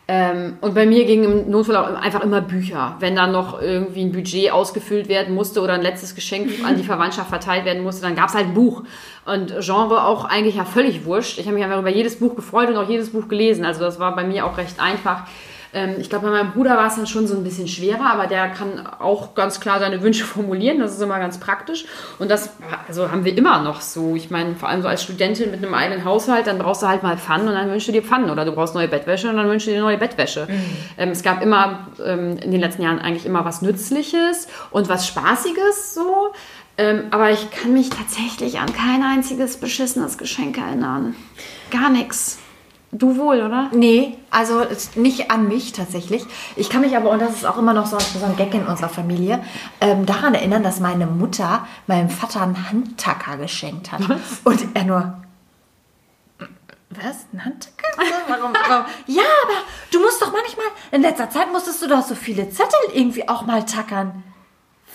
Ähm, und bei mir gingen im Notfall auch einfach immer Bücher. Wenn dann noch irgendwie ein Budget ausgefüllt werden musste oder ein letztes Geschenk an die Verwandtschaft verteilt werden musste, dann gab es halt ein Buch. Und Genre auch eigentlich ja völlig wurscht. Ich habe mich einfach über jedes Buch gefreut und auch jedes Buch gelesen. Also das war bei mir auch recht einfach. Ähm, ich glaube, bei meinem Bruder war es dann schon so ein bisschen schwerer, aber der kann auch ganz klar seine Wünsche formulieren. Das ist immer ganz praktisch. Und das also haben wir immer noch so. Ich meine, vor allem so als Studentin mit einem eigenen Haushalt, dann brauchst du halt mal Pfannen und dann wünschst du dir Pfannen. Oder du brauchst neue Bettwäsche und dann wünschst du dir neue Bettwäsche. Ähm, es gab immer ähm, in den letzten Jahren eigentlich immer was Nützliches und was Spaßiges so. Ähm, aber ich kann mich tatsächlich an kein einziges beschissenes Geschenk erinnern. Gar nichts. Du wohl, oder? Nee, also nicht an mich tatsächlich. Ich kann mich aber, und das ist auch immer noch so, so ein Gag in unserer Familie, ähm, daran erinnern, dass meine Mutter meinem Vater einen Handtacker geschenkt hat. Und er nur. Was? Ein Handtacker? Warum, warum? Ja, aber du musst doch manchmal, in letzter Zeit musstest du doch so viele Zettel irgendwie auch mal tackern.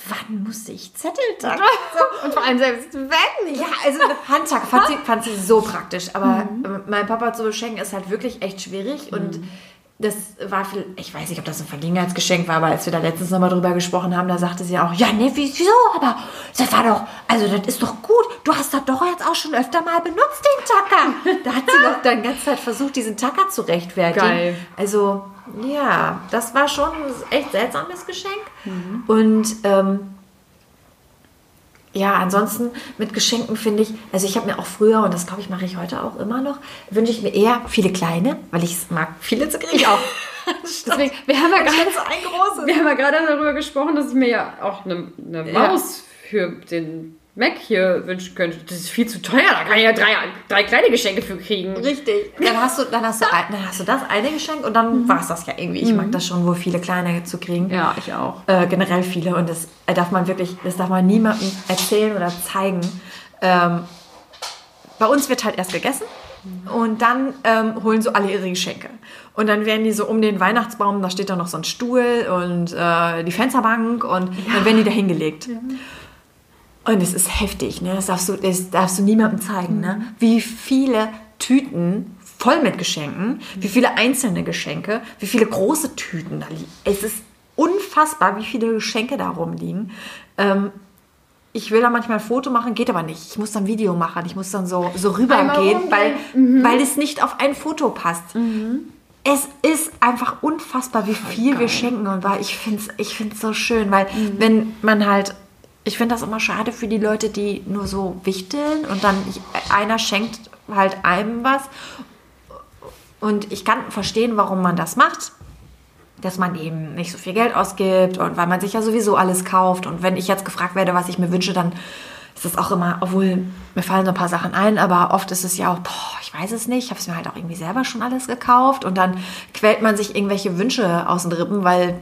Wann musste ich Zettel tackern? Und vor allem selbst wenn Ja, also Handtag fand sie, fand sie so praktisch. Aber ähm, mein Papa zu beschenken ist halt wirklich echt schwierig. Und das war, viel, ich weiß nicht, ob das ein Verlegenheitsgeschenk war, aber als wir da letztens nochmal drüber gesprochen haben, da sagte sie auch, ja, nee, wieso? Aber das war doch, also das ist doch gut. Du hast das doch jetzt auch schon öfter mal benutzt, den Tacker. Da hat sie noch dann ganze Zeit versucht, diesen Tacker zu rechtfertigen. Geil. Also, ja, das war schon ein echt seltsames Geschenk. Und ähm, ja, ansonsten mit Geschenken finde ich, also ich habe mir auch früher, und das glaube ich mache ich heute auch immer noch, wünsche ich mir eher viele kleine, weil ich es mag, viele zu kriegen auch. Deswegen, wir haben ja gerade so ein großes. wir haben ja gerade darüber gesprochen, dass ich mir ja auch eine, eine Ja. Maus für den Mac hier wünschen könnte. Das ist viel zu teuer, da kann ich ja drei, drei kleine Geschenke für kriegen. Richtig. Dann hast du, dann hast du, ein, dann hast du das eine Geschenk und dann war es das ja irgendwie. Ich mag das schon, wohl viele kleine zu kriegen. Ja, ich auch. Äh, generell viele und das darf man wirklich, das darf man niemandem erzählen oder zeigen. Ähm, bei uns wird halt erst gegessen und dann ähm, holen so alle ihre Geschenke. Und dann werden die so um den Weihnachtsbaum, da steht dann noch so ein Stuhl und äh, die Fensterbank und dann werden die da hingelegt. Und es ist heftig, ne? Das darfst du, das darfst du niemandem zeigen, ne? Wie viele Tüten voll mit Geschenken, wie viele einzelne Geschenke, wie viele große Tüten da liegen. Es ist unfassbar, wie viele Geschenke da rumliegen. Ähm, ich will da manchmal ein Foto machen, geht aber nicht. Ich muss dann ein Video machen. Ich muss dann so, so rübergehen, weil, weil es nicht auf ein Foto passt. Es ist einfach unfassbar, wie viel wir schenken. Und weil ich finde es ich find's so schön, weil wenn man halt, ich finde das immer schade für die Leute, die nur so wichteln und dann einer schenkt halt einem was. Und ich kann verstehen, warum man das macht dass man eben nicht so viel Geld ausgibt und weil man sich ja sowieso alles kauft. Und wenn ich jetzt gefragt werde, was ich mir wünsche, dann ist auch immer, obwohl mir fallen so ein paar Sachen ein, aber oft ist es ja auch, boah, ich weiß es nicht, ich habe es mir halt auch irgendwie selber schon alles gekauft und dann quält man sich irgendwelche Wünsche aus den Rippen, weil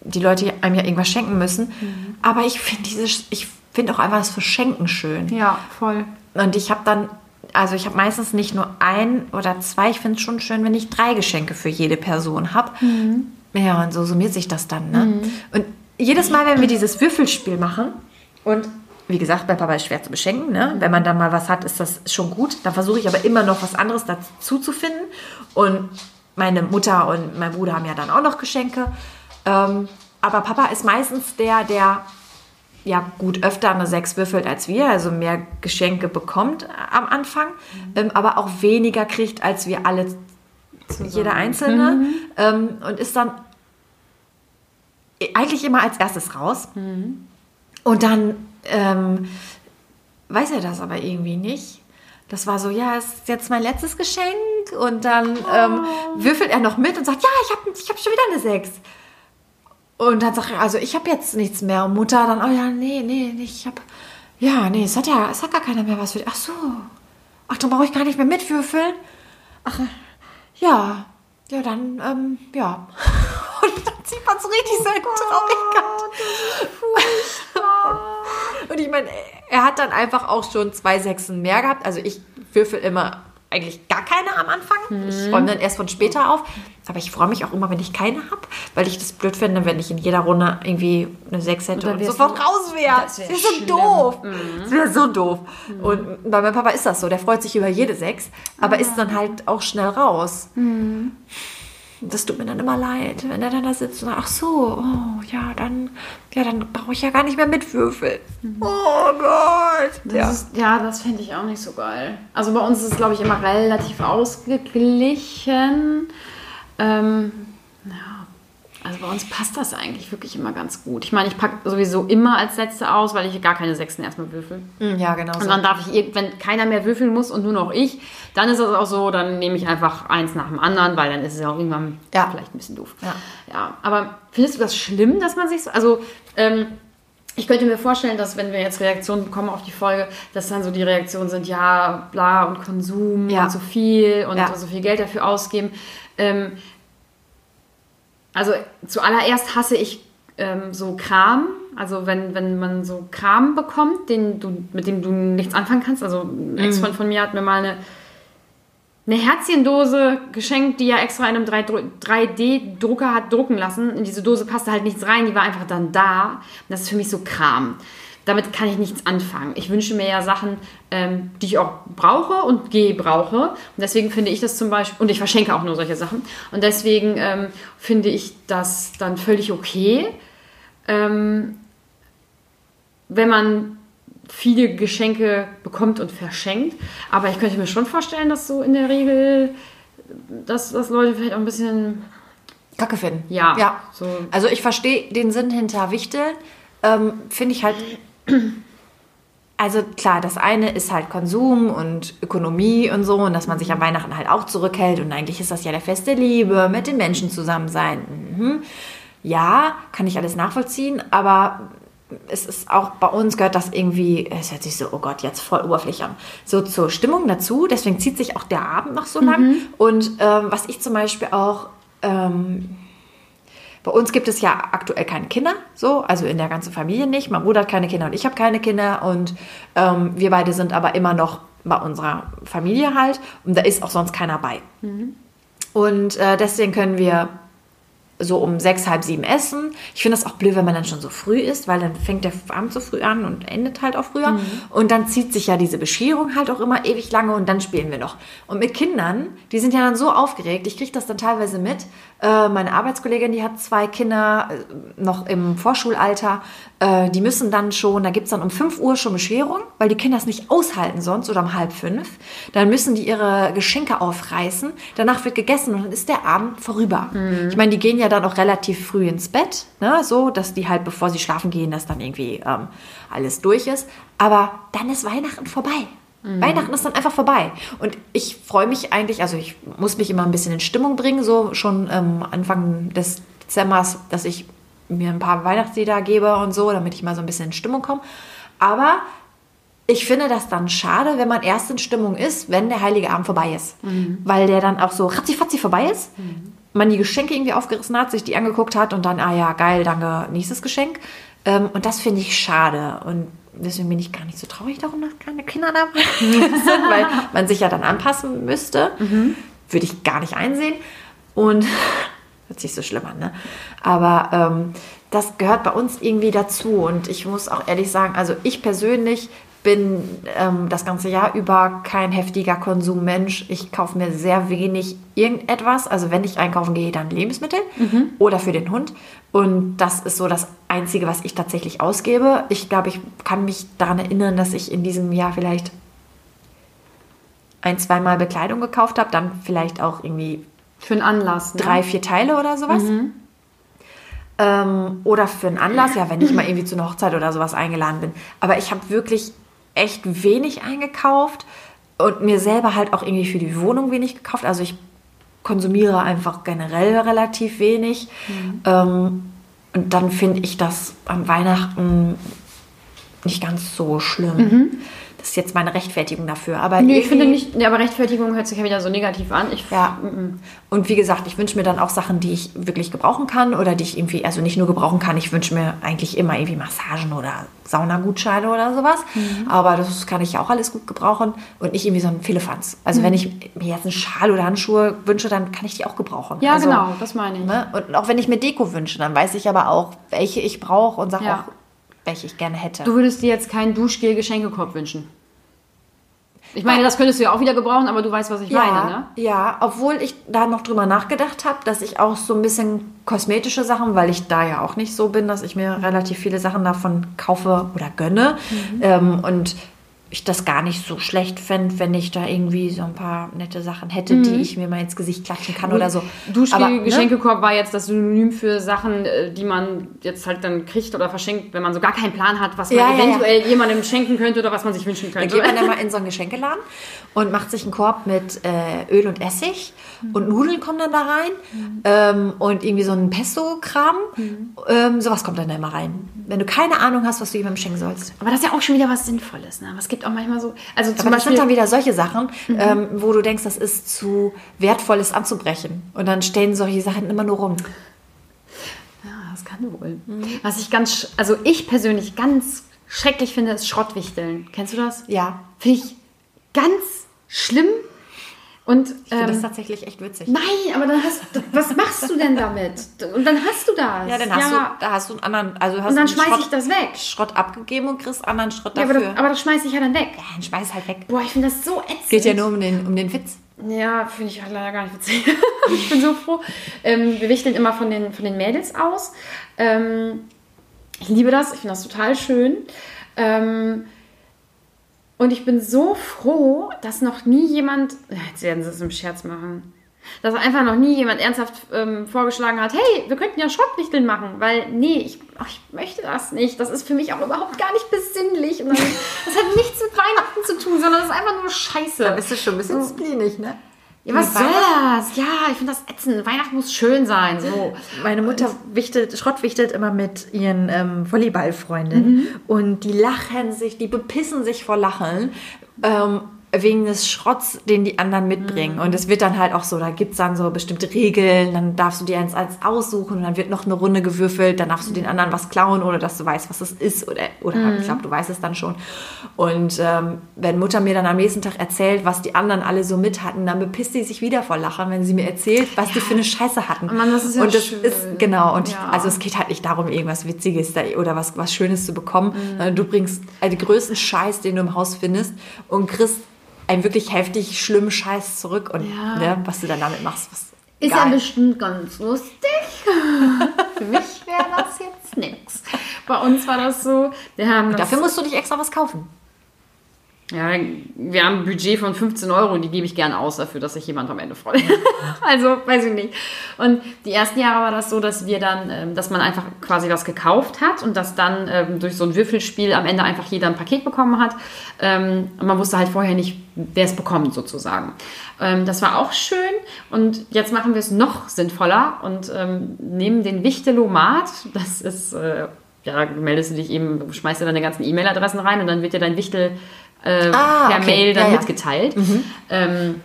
die Leute einem ja irgendwas schenken müssen. Mhm. Aber ich finde dieses, ich finde auch einfach das Verschenken schön. Ja, voll. Und ich habe dann, also ich habe meistens nicht nur ein oder zwei, ich finde es schon schön, wenn ich drei Geschenke für jede Person habe. Mhm. Ja, und so summiert sich das dann. Ne? Mhm. Und jedes Mal, wenn wir dieses Würfelspiel machen und wie gesagt, bei Papa ist schwer zu beschenken. Ne? Wenn man da mal was hat, ist das schon gut. Dann versuche ich aber immer noch was anderes dazu zu finden. Und meine Mutter und mein Bruder haben ja dann auch noch Geschenke. Ähm, aber Papa ist meistens der, der ja gut öfter eine 6 würfelt als wir, also mehr Geschenke bekommt am Anfang, mhm. ähm, aber auch weniger kriegt als wir alle, Zusammen. jeder Einzelne. Mhm. Ähm, und ist dann eigentlich immer als erstes raus. Mhm. Und dann ähm, weiß er das aber irgendwie nicht. Das war so, ja, ist jetzt mein letztes Geschenk. Und dann ähm, oh. würfelt er noch mit und sagt, ja, ich habe ich hab schon wieder eine 6. Und dann sagt er, also ich habe jetzt nichts mehr. Und Mutter dann, oh ja, nee, nee, nee ich habe, ja, nee, es hat ja, es hat gar keiner mehr was für dich. Ach so. Ach, dann brauche ich gar nicht mehr mitwürfeln. Ach, ja. Ja, dann, ähm, ja. Und dann sieht man so richtig seine Traurigkeit. Und ich meine, er hat dann einfach auch schon zwei Sechsen mehr gehabt. Also ich würfel immer eigentlich gar keine am Anfang. Mhm. Ich räume dann erst von später auf. Aber ich freue mich auch immer, wenn ich keine habe, weil ich das blöd finde, wenn ich in jeder Runde irgendwie eine Sechs hätte und sofort raus wäre. Das wäre wär so doof. Mhm. Das wäre so doof. Mhm. Und bei meinem Papa ist das so. Der freut sich über jede Sechs, aber ja. ist dann halt auch schnell raus. Das tut mir dann immer leid, wenn er dann da sitzt und sagt, ach so, oh, ja, dann, ja, dann brauche ich ja gar nicht mehr mitwürfeln. Mhm. Oh Gott. Das ja, ist, ja das fände ich auch nicht so geil. Also bei uns ist es, glaube ich, immer relativ ausgeglichen. Ähm, also bei uns passt das eigentlich wirklich immer ganz gut. Ich meine, ich packe sowieso immer als Letzte aus, weil ich gar keine Sechsten erstmal würfel. Mm, ja, genau. Und dann darf ich, wenn keiner mehr würfeln muss und nur noch ich, dann ist das auch so, dann nehme ich einfach eins nach dem anderen, weil dann ist es ja auch irgendwann ja. vielleicht ein bisschen doof. Ja. ja. Aber findest du das schlimm, dass man sich so, also ähm, ich könnte mir vorstellen, dass wenn wir jetzt Reaktionen bekommen auf die Folge, dass dann so die Reaktionen sind, ja, bla und Konsum ja. und so viel und ja. so viel Geld dafür ausgeben. Ähm, also zuallererst hasse ich ähm, so Kram. Also wenn, wenn man so Kram bekommt, den du, mit dem du nichts anfangen kannst. Also ein Ex-Freund von mir hat mir mal eine, eine Herzchendose geschenkt, die er extra in einem 3D-Drucker hat drucken lassen. In diese Dose passte halt nichts rein, die war einfach dann da. Und das ist für mich so Kram damit kann ich nichts anfangen. Ich wünsche mir ja Sachen, ähm, die ich auch brauche und gebrauche. Und deswegen finde ich das zum Beispiel, und ich verschenke auch nur solche Sachen. Und deswegen ähm, finde ich das dann völlig okay, ähm, wenn man viele Geschenke bekommt und verschenkt. Aber ich könnte mir schon vorstellen, dass so in der Regel, dass, dass Leute vielleicht auch ein bisschen Kacke finden. Ja. ja. So. Also ich verstehe den Sinn hinter Wichtel. Ähm, Finde ich halt also klar, das eine ist halt Konsum und Ökonomie und so und dass man sich am Weihnachten halt auch zurückhält und eigentlich ist das ja der Fest der Liebe, mit den Menschen zusammen sein. Mhm. Ja, kann ich alles nachvollziehen, aber es ist auch bei uns gehört das irgendwie, es hört sich so, oh Gott, jetzt voll oberflächlich an, so zur Stimmung dazu. Deswegen zieht sich auch der Abend noch so lang. Mhm. Und ähm, was ich zum Beispiel auch ähm, bei uns gibt es ja aktuell keine Kinder, so, also in der ganzen Familie nicht. Mein Bruder hat keine Kinder und ich habe keine Kinder und ähm, wir beide sind aber immer noch bei unserer Familie halt und da ist auch sonst keiner bei. Mhm. Und äh, deswegen können wir so um sechs, halb sieben essen. Ich finde das auch blöd, wenn man dann schon so früh isst, weil dann fängt der Abend so früh an und endet halt auch früher. Mhm. Und dann zieht sich ja diese Bescherung halt auch immer ewig lange und dann spielen wir noch. Und mit Kindern, die sind ja dann so aufgeregt, ich kriege das dann teilweise mit. Äh, meine Arbeitskollegin, die hat zwei Kinder äh, noch im Vorschulalter, äh, die müssen dann schon, da gibt es dann um 5 Uhr schon Bescherung, weil die Kinder es nicht aushalten sonst oder um halb fünf. Dann müssen die ihre Geschenke aufreißen, danach wird gegessen und dann ist der Abend vorüber. Mhm. Ich meine, die gehen ja dann auch relativ früh ins Bett, ne? so dass die halt, bevor sie schlafen gehen, dass dann irgendwie ähm, alles durch ist. Aber dann ist Weihnachten vorbei. Mhm. Weihnachten ist dann einfach vorbei. Und ich freue mich eigentlich, also ich muss mich immer ein bisschen in Stimmung bringen, so schon ähm, Anfang des Dezembers, dass ich mir ein paar Weihnachtslieder gebe und so, damit ich mal so ein bisschen in Stimmung komme. Aber ich finde das dann schade, wenn man erst in Stimmung ist, wenn der Heilige Abend vorbei ist. Weil der dann auch so ratzifatzi vorbei ist. Man die Geschenke irgendwie aufgerissen hat, sich die angeguckt hat und dann, ah ja, geil, danke, nächstes Geschenk. Ähm, und das finde ich schade. Und deswegen bin ich gar nicht so traurig darum, dass keine Kinder dabei sind, weil man sich ja dann anpassen müsste. Würde ich gar nicht einsehen. Und hört sich so schlimm an, ne? Aber ähm, das gehört bei uns irgendwie dazu. Und ich muss auch ehrlich sagen, also ich persönlich bin ähm, das ganze Jahr über kein heftiger Konsummensch. Ich kaufe mir sehr wenig irgendetwas. Also wenn ich einkaufen gehe, dann Lebensmittel oder für den Hund. Und das ist so das Einzige, was ich tatsächlich ausgebe. Ich glaube, ich kann mich daran erinnern, dass ich in diesem Jahr vielleicht ein, zweimal Bekleidung gekauft habe, dann vielleicht auch irgendwie Für einen Anlass. Ne? drei, vier Teile oder sowas. Ähm, oder für einen Anlass, ja, wenn ich mal irgendwie zu einer Hochzeit oder sowas eingeladen bin. Aber ich habe wirklich echt wenig eingekauft und mir selber halt auch irgendwie für die Wohnung wenig gekauft. Also ich konsumiere einfach generell relativ wenig. Ähm, und dann finde ich das an Weihnachten nicht ganz so schlimm. Das ist jetzt meine Rechtfertigung dafür. Aber Nee, ich finde nicht, ja, aber Rechtfertigung hört sich ja wieder so negativ an. Ich, Ja. Mm, Und wie gesagt, ich wünsche mir dann auch Sachen, die ich wirklich gebrauchen kann oder die ich irgendwie, also nicht nur gebrauchen kann, ich wünsche mir eigentlich immer irgendwie Massagen oder Saunagutscheine oder sowas. Aber das kann ich ja auch alles gut gebrauchen und nicht irgendwie so ein Philippans. Also wenn ich mir jetzt einen Schal oder Handschuhe wünsche, dann kann ich die auch gebrauchen. Ja, also, genau, das meine ich. Ne? Und auch wenn ich mir Deko wünsche, dann weiß ich aber auch, welche ich brauche und sage Ja. auch, welche ich gerne hätte. Du würdest dir jetzt keinen Duschgel-Geschenkekorb wünschen. Ich meine, das könntest du ja auch wieder gebrauchen, aber du weißt, was ich Ja, meine, ne? ja, obwohl ich da noch drüber nachgedacht habe, dass ich auch so ein bisschen kosmetische Sachen, weil ich da ja auch nicht so bin, dass ich mir relativ viele Sachen davon kaufe oder gönne. Mhm. Ähm, und ich das gar nicht so schlecht fände, wenn ich da irgendwie so ein paar nette Sachen hätte, Mhm. die ich mir mal ins Gesicht klatschen kann oder so. Aber, ne? War jetzt das Synonym für Sachen, äh, die man jetzt halt dann kriegt oder verschenkt, wenn man so gar keinen Plan hat, was man Ja, ja, ja. eventuell jemandem schenken könnte oder was man sich wünschen könnte. geht man dann mal in so einen Geschenkeladen und macht sich einen Korb mit äh, Öl und Essig und Nudeln kommen dann da rein ähm, und irgendwie so ein Pesto-Kram. Ähm, sowas kommt dann da immer rein. Wenn du keine Ahnung hast, was du jemandem schenken sollst. Aber das ist ja auch schon wieder was Sinnvolles, ne? Aber es gibt auch manchmal so, also zum Aber das sind Beispiel, dann wieder solche Sachen, ähm, wo du denkst, das ist zu wertvoll, es anzubrechen. Und dann stehen solche Sachen immer nur rum. Ja, das kann wohl. Was ich ganz, also ich persönlich ganz schrecklich finde, ist Schrottwichteln. Kennst du das? Ja, Finde ich ganz schlimm. Und ich finde das ähm, tatsächlich echt witzig. nein, aber dann hast was machst du denn damit? Und dann hast du das. Ja, dann hast du, da hast du einen anderen, also hast und dann einen schmeiß Schrott, ich das weg. Schrott abgegeben und kriegst anderen Schrott Ja, aber dafür. das, aber das schmeiß ich ja dann weg. ja, dann schmeiß halt weg. Boah, ich finde das so ätzend. Geht ja nur um den, um den Witz. Ja, finde ich halt leider gar nicht witzig. ich bin so froh. Ähm, wir wichteln immer von den, von den Mädels aus. Ähm, ich liebe das, ich finde das total schön. Ähm, und ich bin so froh, dass noch nie jemand, jetzt werden sie es im Scherz machen, dass einfach noch nie jemand ernsthaft ähm, vorgeschlagen hat, hey, wir könnten ja Schrottwichteln machen, weil nee, ich, ach, ich möchte das nicht. Das ist für mich auch überhaupt gar nicht besinnlich. Und dann, das hat nichts mit Weihnachten zu tun, sondern das ist einfach nur Scheiße. bist du schon ein bisschen splinig, ne? Ja, was soll das? Ja, ich finde das ätzend. Weihnachten muss schön sein. So. Meine Mutter wichtelt, schrottwichtelt immer mit ihren ähm, Volleyballfreundinnen und die lachen sich, die bepissen sich vor Lachen. Ähm, wegen des Schrotts, den die anderen mitbringen. Und es wird dann halt auch so, da gibt es dann so bestimmte Regeln, dann darfst du dir eins als aussuchen und dann wird noch eine Runde gewürfelt, dann darfst du den anderen was klauen oder dass du weißt, was es ist oder, oder ich glaube, du weißt es dann schon. Und ähm, wenn Mutter mir dann am nächsten Tag erzählt, was die anderen alle so mit hatten, dann bepisst sie sich wieder vor Lachen, wenn sie mir erzählt, was die für eine Scheiße hatten. Mann, das ist ja und das schön. ist, genau, und Ja. also es geht halt nicht darum, irgendwas Witziges da, oder was, was Schönes zu bekommen. Mhm. sondern Du bringst äh, den größten Scheiß, den du im Haus findest und kriegst einen wirklich heftig schlimmen Scheiß zurück und Ja. ne, was du dann damit machst. Was Ist geil. ja bestimmt ganz lustig. Für mich wäre das jetzt nix. Bei uns war das so, wir haben das, Dafür musst du nicht extra was kaufen. Ja, wir haben ein Budget von 15 Euro, die gebe ich gerne aus dafür, dass sich jemand am Ende freut. also, weiß ich nicht. Und die ersten Jahre war das so, dass wir dann, ähm, dass man einfach quasi was gekauft hat und dass dann ähm, durch so ein Würfelspiel am Ende einfach jeder ein Paket bekommen hat. Ähm, und man wusste halt vorher nicht, wer es bekommt sozusagen. Das war auch schön und jetzt machen wir es noch sinnvoller und nehmen den Wichtelomat, das ist... Äh, ja, meldest du dich eben, schmeißt du deine ganzen E-Mail-Adressen rein und dann wird dir dein Wichtel äh, Ah, per okay. Mail dann Ja, ja. mitgeteilt. Ähm,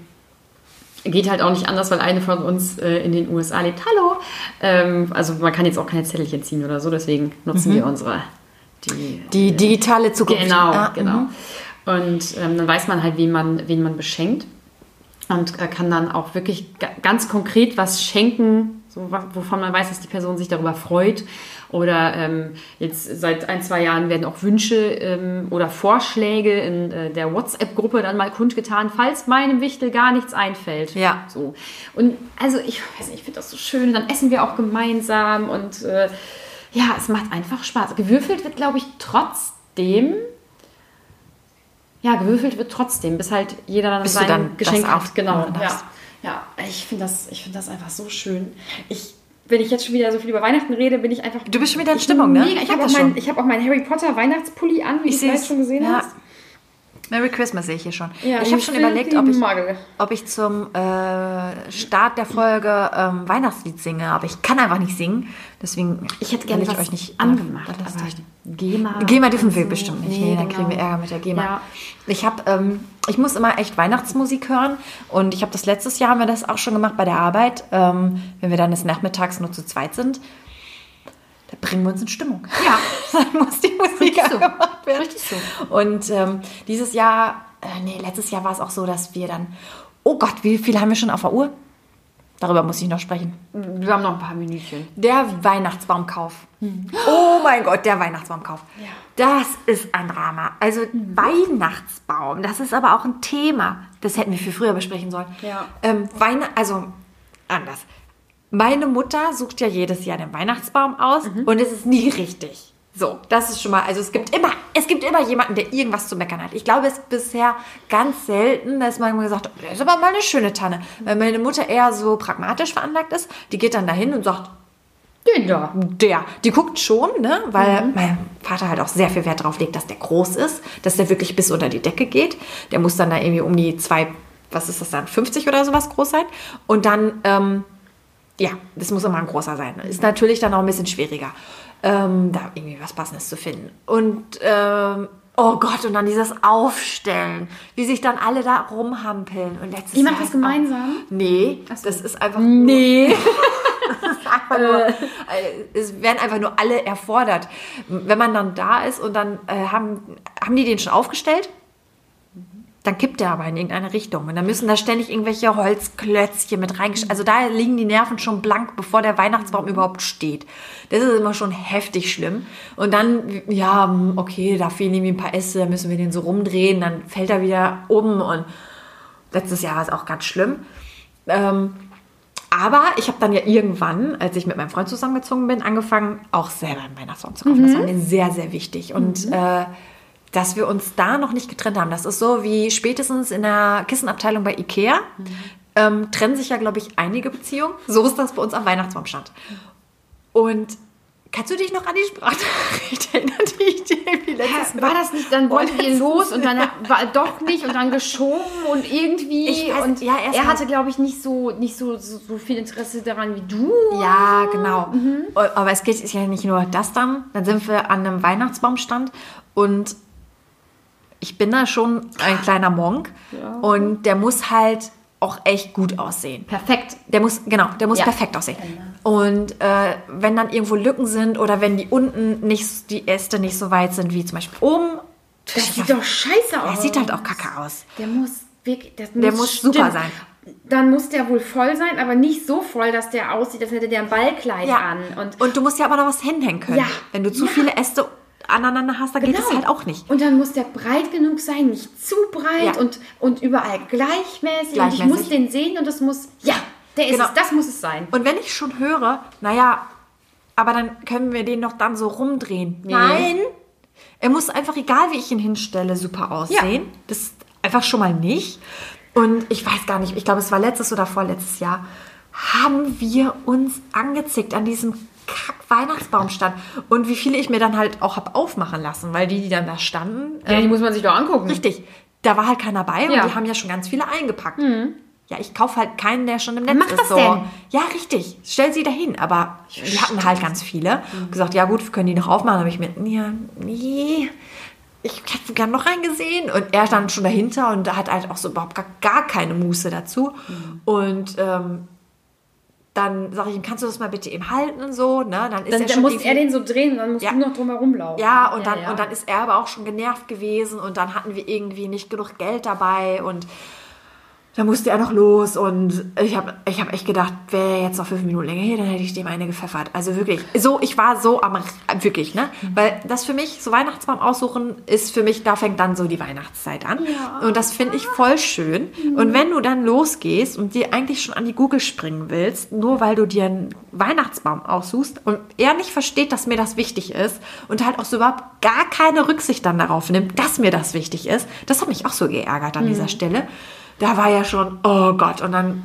geht halt auch nicht anders, weil eine von uns äh, in den USA lebt. Hallo! Ähm, also man kann jetzt auch keine Zettelchen ziehen oder so, deswegen nutzen wir unsere die, Die digitale Zukunft. Genau, Ah, genau. mhm. Und ähm, dann weiß man halt, wen man, wen man beschenkt und äh, kann dann auch wirklich ga ganz konkret was schenken, so, wovon man weiß, dass die Person sich darüber freut. Oder ähm, jetzt seit ein, zwei Jahren werden auch Wünsche ähm, oder Vorschläge in äh, der WhatsApp-Gruppe dann mal kundgetan, falls meinem Wichtel gar nichts einfällt. Ja. So. Und also ich weiß nicht, ich finde das so schön. Dann essen wir auch gemeinsam und äh, ja, es macht einfach Spaß. Gewürfelt wird, glaube ich, trotzdem. Ja, gewürfelt wird trotzdem, bis halt jeder dann Bis du sein dann Geschenk hat. Genau. dann Ja. Ja, ich finde das, ich finde das einfach so schön. Ich, wenn ich jetzt schon wieder so viel über Weihnachten rede, bin ich einfach. Du bist schon wieder in ich Stimmung, ne? Mega. Ich Ich hab habe auch, mein, ich hab auch meinen Harry Potter Weihnachtspulli an, wie du Ich vielleicht seh's. schon gesehen Ja. hast. Merry Christmas sehe ich hier schon. Ja, ich habe schon überlegt, ob ich, ob ich zum äh, Start der Folge ähm, Weihnachtslied singe, aber ich kann einfach nicht singen. Deswegen Ich hätte gerne was euch nicht äh, angemacht, lasst aber GEMA. GEMA dürfen wir bestimmt nicht. Nee, Nee, dann genau. kriegen wir Ärger mit der GEMA. Ja. Ich habe, ähm, ich muss immer echt Weihnachtsmusik hören und ich habe das letztes Jahr haben wir das auch schon gemacht bei der Arbeit, ähm, wenn wir dann des Nachmittags nur zu zweit sind. Da bringen wir uns in Stimmung. Ja. dann muss die Musik so. angemacht werden. Richtig so. Und ähm, dieses Jahr, äh, nee, letztes Jahr war es auch so, dass wir dann, oh Gott, wie viel haben wir schon auf der Uhr? Darüber muss ich noch sprechen. Wir haben noch ein paar Minütchen. Der Weihnachtsbaumkauf. Oh mein Gott, der Weihnachtsbaumkauf. Das ist ein Drama. Also Weihnachtsbaum, das ist aber auch ein Thema. Das hätten wir viel früher besprechen sollen. Ja. Ähm, Weihn also anders. Meine Mutter sucht ja jedes Jahr den Weihnachtsbaum aus und es ist nie richtig. So, das ist schon mal, also es gibt immer, es gibt immer jemanden, der irgendwas zu meckern hat. Ich glaube, es ist bisher ganz selten, dass man gesagt hat, das ist aber mal eine schöne Tanne. Weil meine Mutter eher so pragmatisch veranlagt ist, die geht dann dahin und sagt, Den da. der, die guckt schon, ne? weil mein Vater halt auch sehr viel Wert darauf legt, dass der groß ist, dass der wirklich bis unter die Decke geht. Der muss dann da irgendwie um die zwei, was ist das dann, 50 oder sowas groß sein. Und dann, ähm, ja, das muss immer ein großer sein. Ist natürlich dann auch ein bisschen schwieriger, ähm, da irgendwie was Passendes zu finden. Und, ähm, oh Gott, und dann dieses Aufstellen, wie sich dann alle da rumhampeln. Und letztes das ist gemeinsam? Auch, nee, das ist einfach. Nee. nur, äh, es werden einfach nur alle erfordert. Wenn man dann da ist und dann äh, haben, haben die den schon aufgestellt, dann kippt der aber in irgendeine Richtung. Und dann müssen da ständig irgendwelche Holzklötzchen mit reingestellt. Also da liegen die Nerven schon blank, bevor der Weihnachtsbaum überhaupt steht. Das ist immer schon heftig schlimm. Und dann, ja, okay, da fehlen irgendwie ein paar Äste, da müssen wir den so rumdrehen, dann fällt er wieder um. Und letztes Jahr war es auch ganz schlimm. Ähm, aber ich habe dann ja irgendwann, als ich mit meinem Freund zusammengezogen bin, angefangen, auch selber einen Weihnachtsbaum zu kaufen. Das war mir sehr, sehr wichtig. Und äh, dass wir uns da noch nicht getrennt haben. Das ist so wie spätestens in der Kissenabteilung bei Ikea. Ähm, trennen sich ja, glaube ich, einige Beziehungen. So ist das bei uns am Weihnachtsbaum stand. Und kannst du dich noch an die Sprachnachricht erinnern, die ich dir irgendwie letztes War das nicht, dann wollte ihr los und dann war doch nicht und dann geschoben und irgendwie. Weiß- und ja, er mal- hatte, glaube ich, nicht so, nicht so, so, so viel Interesse daran wie du. Ja, genau. Aber es geht ja nicht nur das dann. Dann sind wir an einem Weihnachtsbaumstand und ich bin da schon ein kleiner Monk und der muss halt auch echt gut aussehen. Perfekt. Der muss, genau, der muss Ja. perfekt aussehen. Und äh, wenn dann irgendwo Lücken sind oder wenn die unten nicht, die Äste nicht so weit sind wie zum Beispiel oben, Das sieht doch scheiße aus. er sieht halt auch kacke aus. Der muss wirklich, das Der muss super sein. Dann muss der wohl voll sein, aber nicht so voll, dass der aussieht, als hätte der ein Ballkleid an. Und und du musst ja aber noch was hinhängen können. Ja. Wenn du zu Ja. viele Äste aneinander hast, dann geht es halt auch nicht. Und dann muss der breit genug sein, nicht zu breit Ja. und, und überall gleichmäßig. Und ich Gleichmäßig. muss den sehen und es muss, ja, der ist Genau. es, das muss es sein. Und wenn ich schon höre, naja, aber dann können wir den doch dann so rumdrehen. Nein, er muss einfach, egal wie ich ihn hinstelle, super aussehen. Das ist einfach schon mal nicht. Und ich weiß gar nicht, ich glaube, es war letztes oder vorletztes Jahr, haben wir uns angezickt an diesem Kack-Weihnachtsbaumstand. Und wie viele ich mir dann halt auch habe aufmachen lassen, weil die, die dann da standen, Ja, die muss man sich doch angucken. Richtig. Da war halt keiner bei Ja. und die haben ja schon ganz viele eingepackt. Ja, Ja, ich kaufe halt keinen, der schon im Netz Mach ist. das so. denn. Ja, richtig. Stell sie dahin. Aber die hatten halt ganz viele. Gesagt, ja gut, wir können die noch aufmachen. habe ich mir, ja, nee, ich hätte gern noch reingesehen. Und er stand schon dahinter und hat halt auch so überhaupt gar, gar keine Muße dazu. Und ähm, dann sage ich ihm, kannst du das mal bitte eben halten und so. Ne? Dann ist Dann, er dann schon muss er den so drehen und dann musst Ja. du noch drumherum laufen. ja, und dann, ja. und dann ist er aber auch schon genervt gewesen und dann hatten wir irgendwie nicht genug Geld dabei und dann musste er noch los und ich habe ich hab echt gedacht, wäre jetzt noch fünf Minuten länger hier, dann hätte ich dem eine gepfeffert. Also wirklich, so, ich war so am, wirklich, ne? Weil das für mich, so Weihnachtsbaum aussuchen, ist für mich, da fängt dann so die Weihnachtszeit an. Und das finde ich voll schön. Und wenn du dann losgehst und dir eigentlich schon an die Google springen willst, nur weil du dir einen Weihnachtsbaum aussuchst und er nicht versteht, dass mir das wichtig ist und halt auch so überhaupt gar keine Rücksicht dann darauf nimmt, dass mir das wichtig ist, das hat mich auch so geärgert an dieser Stelle. Da war ja schon, oh Gott, und dann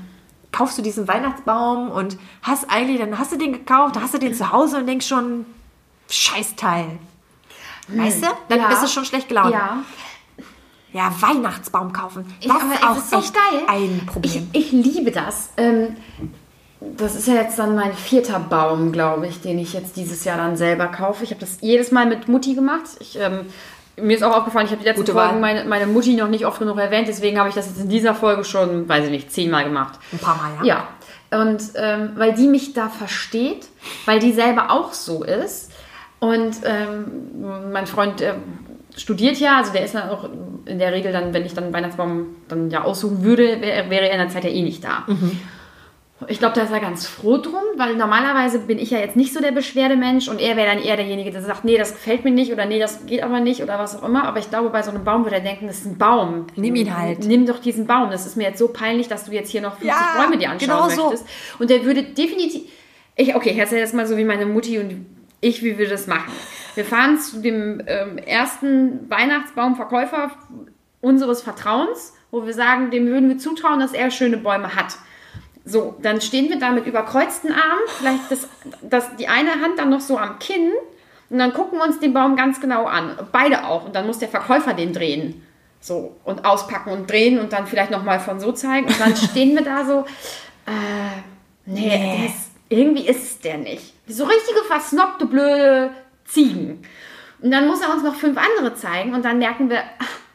kaufst du diesen Weihnachtsbaum und hast eigentlich, dann hast du den gekauft, dann hast du den zu Hause und denkst schon, Scheißteil. Weißt du? Dann Ja. bist du schon schlecht gelaunt. Ja. Ja, Weihnachtsbaum kaufen. Ich- Das aber ist auch ist echt geil. ein Problem. Ich, ich liebe das. Ähm, das ist ja jetzt dann mein vierter Baum, glaube ich, den ich jetzt dieses Jahr dann selber kaufe. Ich habe das jedes Mal mit Mutti gemacht. Ich, ähm, mir ist auch aufgefallen, ich habe die letzten Gute Folgen meine, meine Mutti noch nicht oft genug erwähnt, deswegen habe ich das jetzt in dieser Folge schon, weiß ich nicht, zehnmal gemacht. Ein paar Mal, ja. Ja, und ähm, weil die mich da versteht, weil die selber auch so ist. Und ähm, mein Freund äh, studiert ja, also der ist dann auch in der Regel dann, wenn ich dann Weihnachtsbaum dann ja aussuchen würde, wär, wäre er in der Zeit ja eh nicht da. Ich glaube, da ist er ganz froh drum, weil normalerweise bin ich ja jetzt nicht so der Beschwerdemensch und er wäre dann eher derjenige, der sagt, nee, das gefällt mir nicht oder nee, das geht aber nicht oder was auch immer. Aber ich glaube, bei so einem Baum würde er denken, das ist ein Baum. Nimm ihn halt. Nimm doch diesen Baum. Das ist mir jetzt so peinlich, dass du jetzt hier noch 50 Ja, Bäume dir anschauen genau so. möchtest. Und der würde definitiv. Ich, okay, jetzt jetzt mal so wie meine Mutti und ich, wie wir das machen. Wir fahren zu dem ähm, ersten Weihnachtsbaumverkäufer unseres Vertrauens, wo wir sagen, dem würden wir zutrauen, dass er schöne Bäume hat. So, dann stehen wir da mit überkreuzten Armen, vielleicht das, das, die eine Hand dann noch so am Kinn und dann gucken wir uns den Baum ganz genau an. Beide auch. Und dann muss der Verkäufer den drehen. So, und auspacken und drehen und dann vielleicht nochmal von so zeigen. Und dann stehen wir da so, äh, nee, Nee. Ist, irgendwie ist es der nicht. So richtige versnobte, blöde Ziegen. Und dann muss er uns noch fünf andere zeigen und dann merken wir,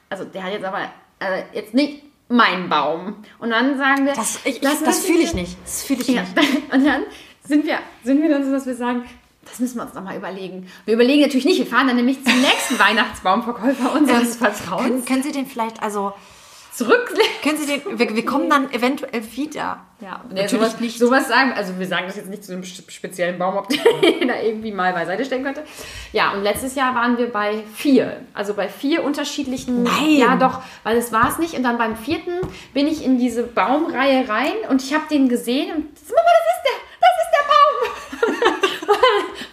also der hat jetzt aber äh, jetzt nicht meinen Baum. Und dann sagen wir, Das, ich, das uns fühle ich nicht. Das fühle ich ja, nicht. und dann sind wir, sind wir dann so, dass wir sagen, das müssen wir uns nochmal überlegen. Wir überlegen natürlich nicht, wir fahren dann nämlich zum nächsten Weihnachtsbaumverkäufer unseres Können, Vertrauens können Sie den vielleicht, also, zurück. können Sie den, wir, wir kommen dann eventuell wieder. Ja, Natürlich sowas, nicht. Sowas sagen, also wir sagen das jetzt nicht zu einem spe- speziellen Baum, ob der da irgendwie mal beiseite stellen könnte. Ja, und letztes Jahr waren wir bei vier. Also bei vier unterschiedlichen. Nein. Ja, doch, weil es war es nicht. Und dann beim vierten bin ich in diese Baumreihe rein und ich habe den gesehen und Mama, das ist der, das ist der Baum.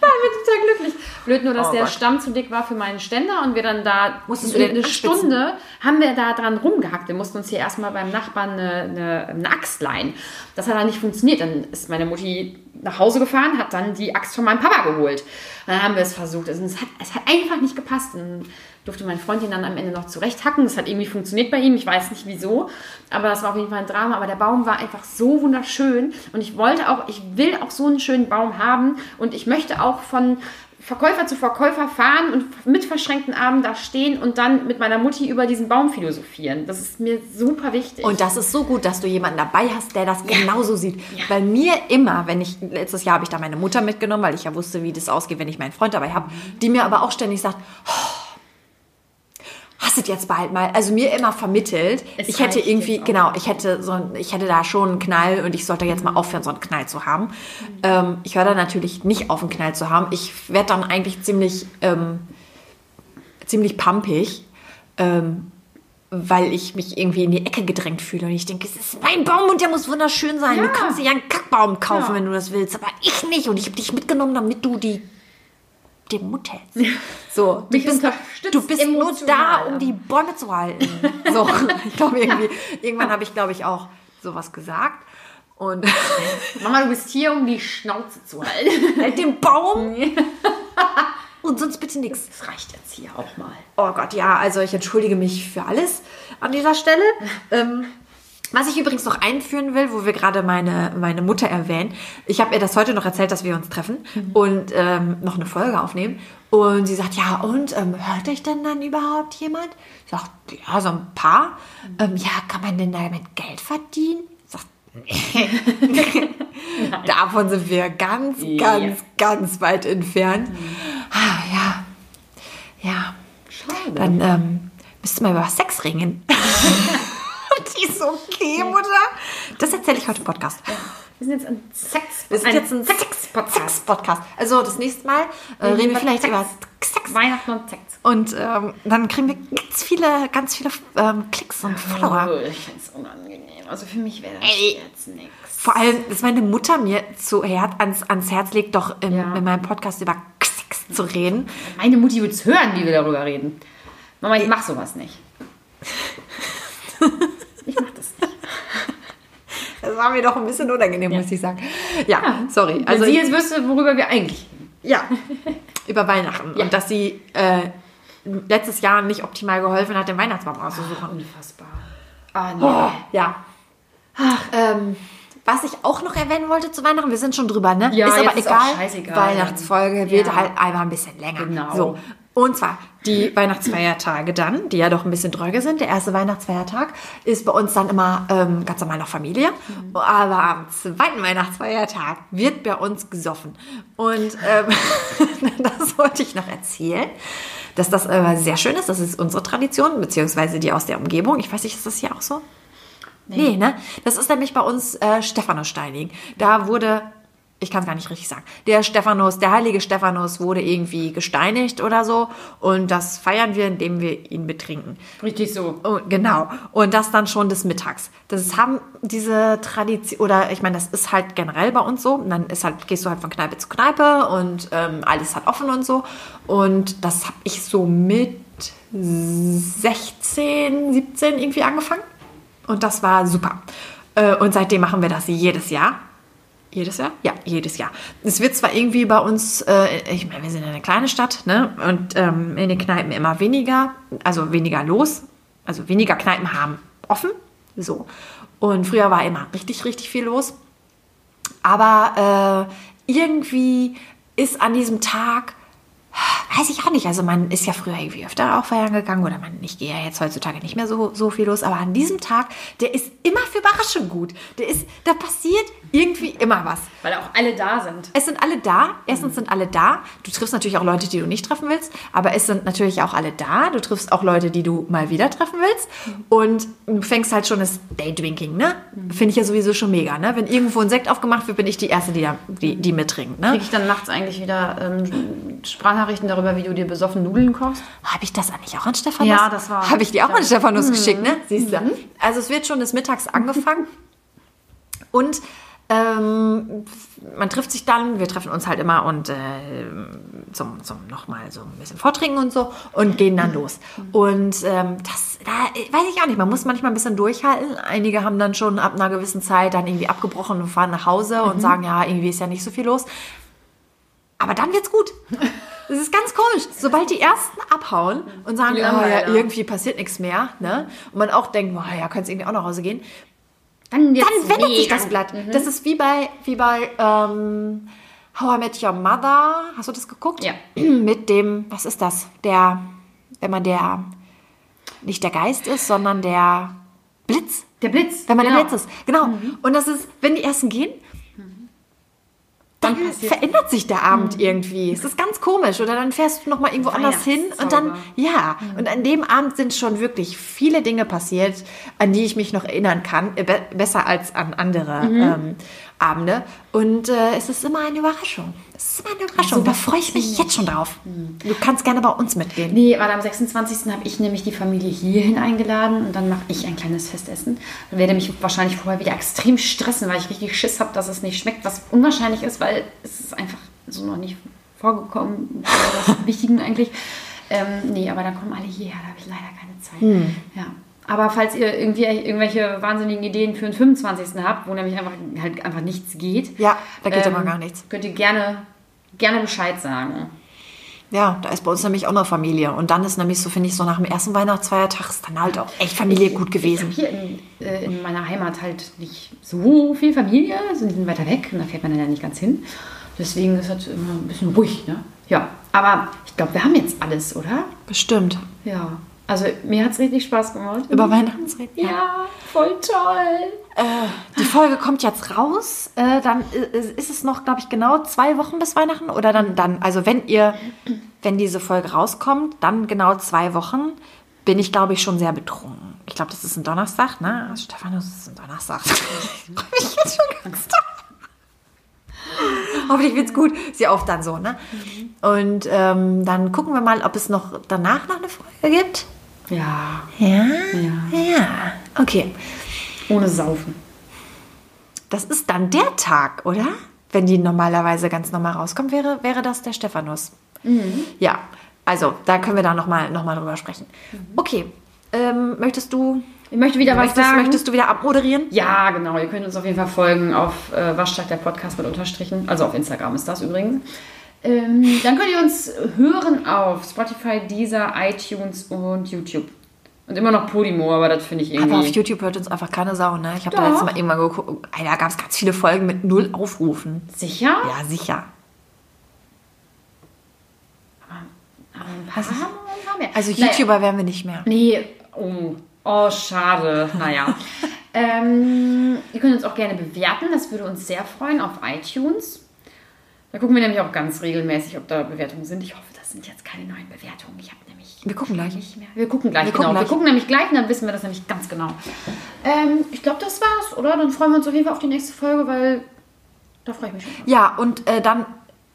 mir total glücklich. Blöd nur, dass Oh der Gott. Stamm zu dick war für meinen Ständer und wir dann da Musstest eine anspitzen? Stunde haben wir da dran rumgehackt. Wir mussten uns hier erstmal beim Nachbarn eine, eine, eine Axt leihen. Das hat dann nicht funktioniert. Dann ist meine Mutti nach Hause gefahren, hat dann die Axt von meinem Papa geholt. Dann haben wir es versucht. Also es, hat, es hat einfach nicht gepasst. Dann durfte mein Freund ihn dann am Ende noch zurechthacken. Das hat irgendwie funktioniert bei ihm. Ich weiß nicht wieso. Aber das war auf jeden Fall ein Drama. Aber der Baum war einfach so wunderschön. Und ich wollte auch, ich will auch so einen schönen Baum haben. Und ich möchte auch von Verkäufer zu Verkäufer fahren und mit verschränkten Armen da stehen und dann mit meiner Mutti über diesen Baum philosophieren. Das ist mir super wichtig. Und das ist so gut, dass du jemanden dabei hast, der das genauso sieht. Weil mir immer, wenn ich, letztes Jahr habe ich da meine Mutter mitgenommen, weil ich ja wusste, wie das ausgeht, wenn ich meinen Freund dabei habe, die mir aber auch ständig sagt, oh, hast du jetzt bald mal, also mir immer vermittelt, Es ich hätte reicht irgendwie, auch. genau, ich hätte so, ein, ich hätte da schon einen Knall und ich sollte jetzt mal aufhören, so einen Knall zu haben. Ähm, ich höre da natürlich nicht auf, einen Knall zu haben. Ich werde dann eigentlich ziemlich, ähm, ziemlich pumpig. Ähm, weil ich mich irgendwie in die Ecke gedrängt fühle und ich denke, es ist mein Baum und der muss wunderschön sein. Ja. Du kannst dir ja einen Kackbaum kaufen, Ja. wenn du das willst, aber ich nicht und ich habe dich mitgenommen, damit du die Mund hältst. So, du Mich bist, du bist nur da, um die Bäume zu halten. So, ich glaube irgendwie, irgendwann habe ich, glaube ich, auch sowas gesagt und Mama, du bist hier, um die Schnauze zu halten. halt den Baum und sonst bitte nichts. Das reicht jetzt hier auch mal. Oh Gott, ja, also ich entschuldige mich für alles an dieser Stelle. ähm, Was ich übrigens noch einführen will, wo wir gerade meine, meine Mutter erwähnen. Ich habe ihr das heute noch erzählt, dass wir uns treffen und ähm, noch eine Folge aufnehmen. Und sie sagt, ja, und ähm, hört euch denn dann überhaupt jemand? Ich sag, ja, so ein paar. Ähm, ja, kann man denn damit Geld verdienen? Ich sag, nee. Davon sind wir ganz, ganz, ganz weit entfernt. Ah, ja. Ja. Schade. Dann ähm, müsste man über Sex reden. Die ist okay, Mutter. Das erzähle ich heute im Podcast. wir sind jetzt ein Sex. Wir sind jetzt ein Sex-Podcast. Sex-Podcast. Also das nächste Mal äh, reden wir vielleicht Sex. über Sex. Weihnachten und Sex. Und ähm, dann kriegen wir ganz viele, ganz viele ähm, Klicks und Follower. Oh, ich finde es unangenehm. Also für mich wäre das Ey. jetzt nichts. Vor allem, dass meine Mutter mir zu Her ans, ans Herz legt, doch im, Ja. in meinem Podcast über Sex zu reden. Meine Mutti wird es hören, wie wir darüber reden. Mama, ich mach sowas nicht. Ich mach das war mir doch ein bisschen unangenehm, muss ich sagen. Ja, sorry. Also Wenn sie jetzt wüsste, worüber wir eigentlich. Ja, über Weihnachten. Ja. Und dass sie äh, letztes Jahr nicht optimal geholfen hat, den Weihnachtsbaum auszusuchen. Unfassbar. Ah, nee. Oh, ja. Ähm, was ich auch noch erwähnen wollte zu Weihnachten, wir sind schon drüber, ne? Ja, ist aber ist egal. auch scheißegal. Weihnachtsfolge wird Ja. halt einfach ein bisschen länger. Genau. So. Und zwar die Weihnachtsfeiertage dann, die ja doch ein bisschen dröge sind. Der erste Weihnachtsfeiertag ist bei uns dann immer ähm, ganz normal noch Familie. Mhm. Aber am zweiten Weihnachtsfeiertag wird bei uns gesoffen. Und ähm, das wollte ich noch erzählen. Dass das äh, sehr schön ist, das ist unsere Tradition, beziehungsweise die aus der Umgebung. Ich weiß nicht, ist das hier auch so? Nee, ne? Das ist nämlich bei uns äh, Stephanus-Steining. Da wurde, ich kann es gar nicht richtig sagen, der Stephanus, der heilige Stephanus wurde irgendwie gesteinigt oder so. Und das feiern wir, indem wir ihn betrinken. Richtig so. Oh, genau. Und das dann schon des Mittags. Das haben diese Tradition, oder ich meine, das ist halt generell bei uns so. Und dann ist halt, gehst du halt von Kneipe zu Kneipe und ähm, alles hat offen und so. Und das habe ich so mit 16, 17 irgendwie angefangen. Und das war super. Äh, Und seitdem machen wir das jedes Jahr. Jedes Jahr? Ja, jedes Jahr. Es wird zwar irgendwie bei uns, äh, ich meine, wir sind eine kleine Stadt, ne? Und ähm, in den Kneipen immer weniger, also weniger los. Also weniger Kneipen haben offen. So. Und früher war immer richtig, richtig viel los. Aber äh, irgendwie ist an diesem Tag, weiß ich auch nicht, also man ist ja früher irgendwie öfter auch feiern gegangen oder man, ich gehe ja jetzt heutzutage nicht mehr so, so viel los, aber an diesem Tag, der ist immer für Überraschung gut. Der ist, da passiert irgendwie immer was. Weil auch alle da sind. Es sind alle da. Erstens sind alle da. Du triffst natürlich auch Leute, die du nicht treffen willst, aber es sind natürlich auch alle da. Du triffst auch Leute, die du mal wieder treffen willst. Und du fängst halt schon das Daydrinking, ne? Finde ich ja sowieso schon mega, ne? Wenn irgendwo ein Sekt aufgemacht wird, bin ich die Erste, die, da, die, die mittrinkt, ne? Kriege ich dann nachts eigentlich wieder ähm, Sprachnachrichten darüber, wie du dir besoffen Nudeln kochst? Habe ich das eigentlich auch an Stephanus? Ja, das war- Habe ich die auch an Stephanus geschickt, ne? Siehst du? Also es wird schon des Mittags angefangen. Und ähm, man trifft sich dann, wir treffen uns halt immer und äh, zum, zum nochmal so ein bisschen vortrinken und so und gehen dann los. Und ähm, das, da weiß ich auch nicht, man muss manchmal ein bisschen durchhalten. Einige haben dann schon ab einer gewissen Zeit dann irgendwie abgebrochen und fahren nach Hause und sagen, ja, irgendwie ist ja nicht so viel los. Aber dann wird's gut. Das ist ganz komisch. Sobald die ersten abhauen und sagen, Die oh, ja, irgendwie passiert nichts mehr, ne? Und man auch denkt, boah, ja, kannst irgendwie auch nach Hause gehen. Dann, Dann wendet sich mega das gut. Blatt. Das ist wie bei, wie bei ähm, How I Met Your Mother. Hast du das geguckt? Ja. Mit dem, was ist das? Der, wenn man der, nicht der Geist ist, sondern der Blitz. Der Blitz. Wenn man genau. der Blitz ist. Genau. Und das ist, wenn die ersten gehen, dann verändert sich der Abend irgendwie. Es ist ganz komisch. Oder dann fährst du noch mal irgendwo anders hin und dann, ja. Und an dem Abend sind schon wirklich viele Dinge passiert, an die ich mich noch erinnern kann. Äh, be besser als an andere ähm, Abende. Und äh, es ist immer eine Überraschung. Es ist immer eine Überraschung. da freue ich mich jetzt schon drauf. Du kannst gerne bei uns mitgehen. Nee, weil am 26. habe ich nämlich die Familie hierhin eingeladen und dann mache ich ein kleines Festessen. Und werde mich wahrscheinlich vorher wieder extrem stressen, weil ich richtig Schiss habe, dass es nicht schmeckt, was unwahrscheinlich ist, weil es ist einfach so noch nicht vorgekommen. Was Wichtigen eigentlich. Ähm, nee, aber dann kommen alle hierher, da habe ich leider keine Zeit. Ja. Aber falls ihr irgendwie irgendwelche wahnsinnigen Ideen für den 25. habt, wo nämlich einfach, halt einfach nichts geht, Ja, da geht ähm, immer gar nichts. Könnt ihr gerne, gerne Bescheid sagen. Ja, da ist bei uns nämlich auch noch Familie. Und dann ist nämlich so, finde ich, so nach dem ersten Weihnachtsfeiertag ist dann halt auch echt Familie gut gewesen. Hier in, äh, in meiner Heimat halt nicht so viel Familie, also die sind weiter weg und da fährt man dann ja nicht ganz hin. Deswegen ist das immer ein bisschen ruhig, ne? Ja, aber ich glaube, wir haben jetzt alles, oder? Bestimmt. Ja. Also mir hat es richtig Spaß gemacht. Über Weihnachten zu reden? Ja, voll toll. Äh, die Folge kommt jetzt raus. Äh, dann i- ist es noch, glaube ich, genau zwei Wochen bis Weihnachten. Oder dann, dann, also wenn ihr, wenn diese Folge rauskommt, dann genau zwei Wochen, bin ich, glaube ich, schon sehr betrunken. Ich glaube, das ist ein Donnerstag, ne? Also, Stephanus ist ein Donnerstag. ich freue mich jetzt schon ganz doll. Hoffentlich wird's gut. Ist ja oft dann so, ne? Und ähm, dann gucken wir mal, ob es noch danach noch eine Folge gibt. Ja, Ja? Ja. Ja. Okay. ohne Saufen. Das ist dann der Tag, oder? Wenn die normalerweise ganz normal rauskommt, wäre, wäre das der Stephanus. Ja, also da können wir da nochmal noch mal drüber sprechen. Okay, ähm, möchtest du Ich möchte wieder was möchtest, sagen. möchtest du wieder abmoderieren? Ja, genau. Ihr könnt uns auf jeden Fall folgen auf äh, Waschtag der Podcast mit Unterstrichen. Also auf Instagram ist das übrigens. Ähm, dann könnt ihr uns hören auf Spotify, Deezer, iTunes und YouTube. Und immer noch Podimo, aber das finde ich irgendwie. Aber auf YouTube hört uns einfach keine Sau, ne? Ich habe da letztes Mal irgendwann geguckt, da gab es ganz viele Folgen mit null Aufrufen. Sicher? Ja, sicher. Aber ein paar haben ein paar. Also Naja. YouTuber werden wir nicht mehr. Nee, oh, oh schade. Naja. ähm, ihr könnt uns auch gerne bewerten, das würde uns sehr freuen auf iTunes. Da gucken wir nämlich auch ganz regelmäßig, ob da Bewertungen sind. Ich hoffe, das sind jetzt keine neuen Bewertungen. Ich habe nämlich Wir gucken gleich. nicht mehr. Wir gucken gleich, Wir genau. gucken Wir gleich. gucken nämlich gleich und dann wissen wir das nämlich ganz genau. Ähm, ich glaube, das war's, oder? Dann freuen wir uns auf jeden Fall auf die nächste Folge, weil da freue ich mich schon. drauf. Ja, und äh, dann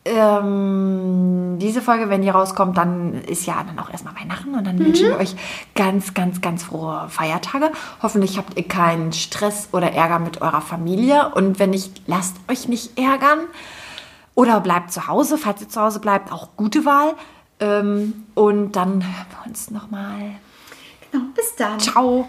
ähm, diese Folge, wenn die rauskommt, dann ist ja dann auch erstmal Weihnachten und dann wünschen wir euch ganz, ganz, ganz frohe Feiertage. Hoffentlich habt ihr keinen Stress oder Ärger mit eurer Familie und wenn nicht, lasst euch nicht ärgern oder bleibt zu Hause, falls ihr zu Hause bleibt, auch gute Wahl. Ähm, und dann hören wir uns nochmal. Genau, bis dann. Ciao.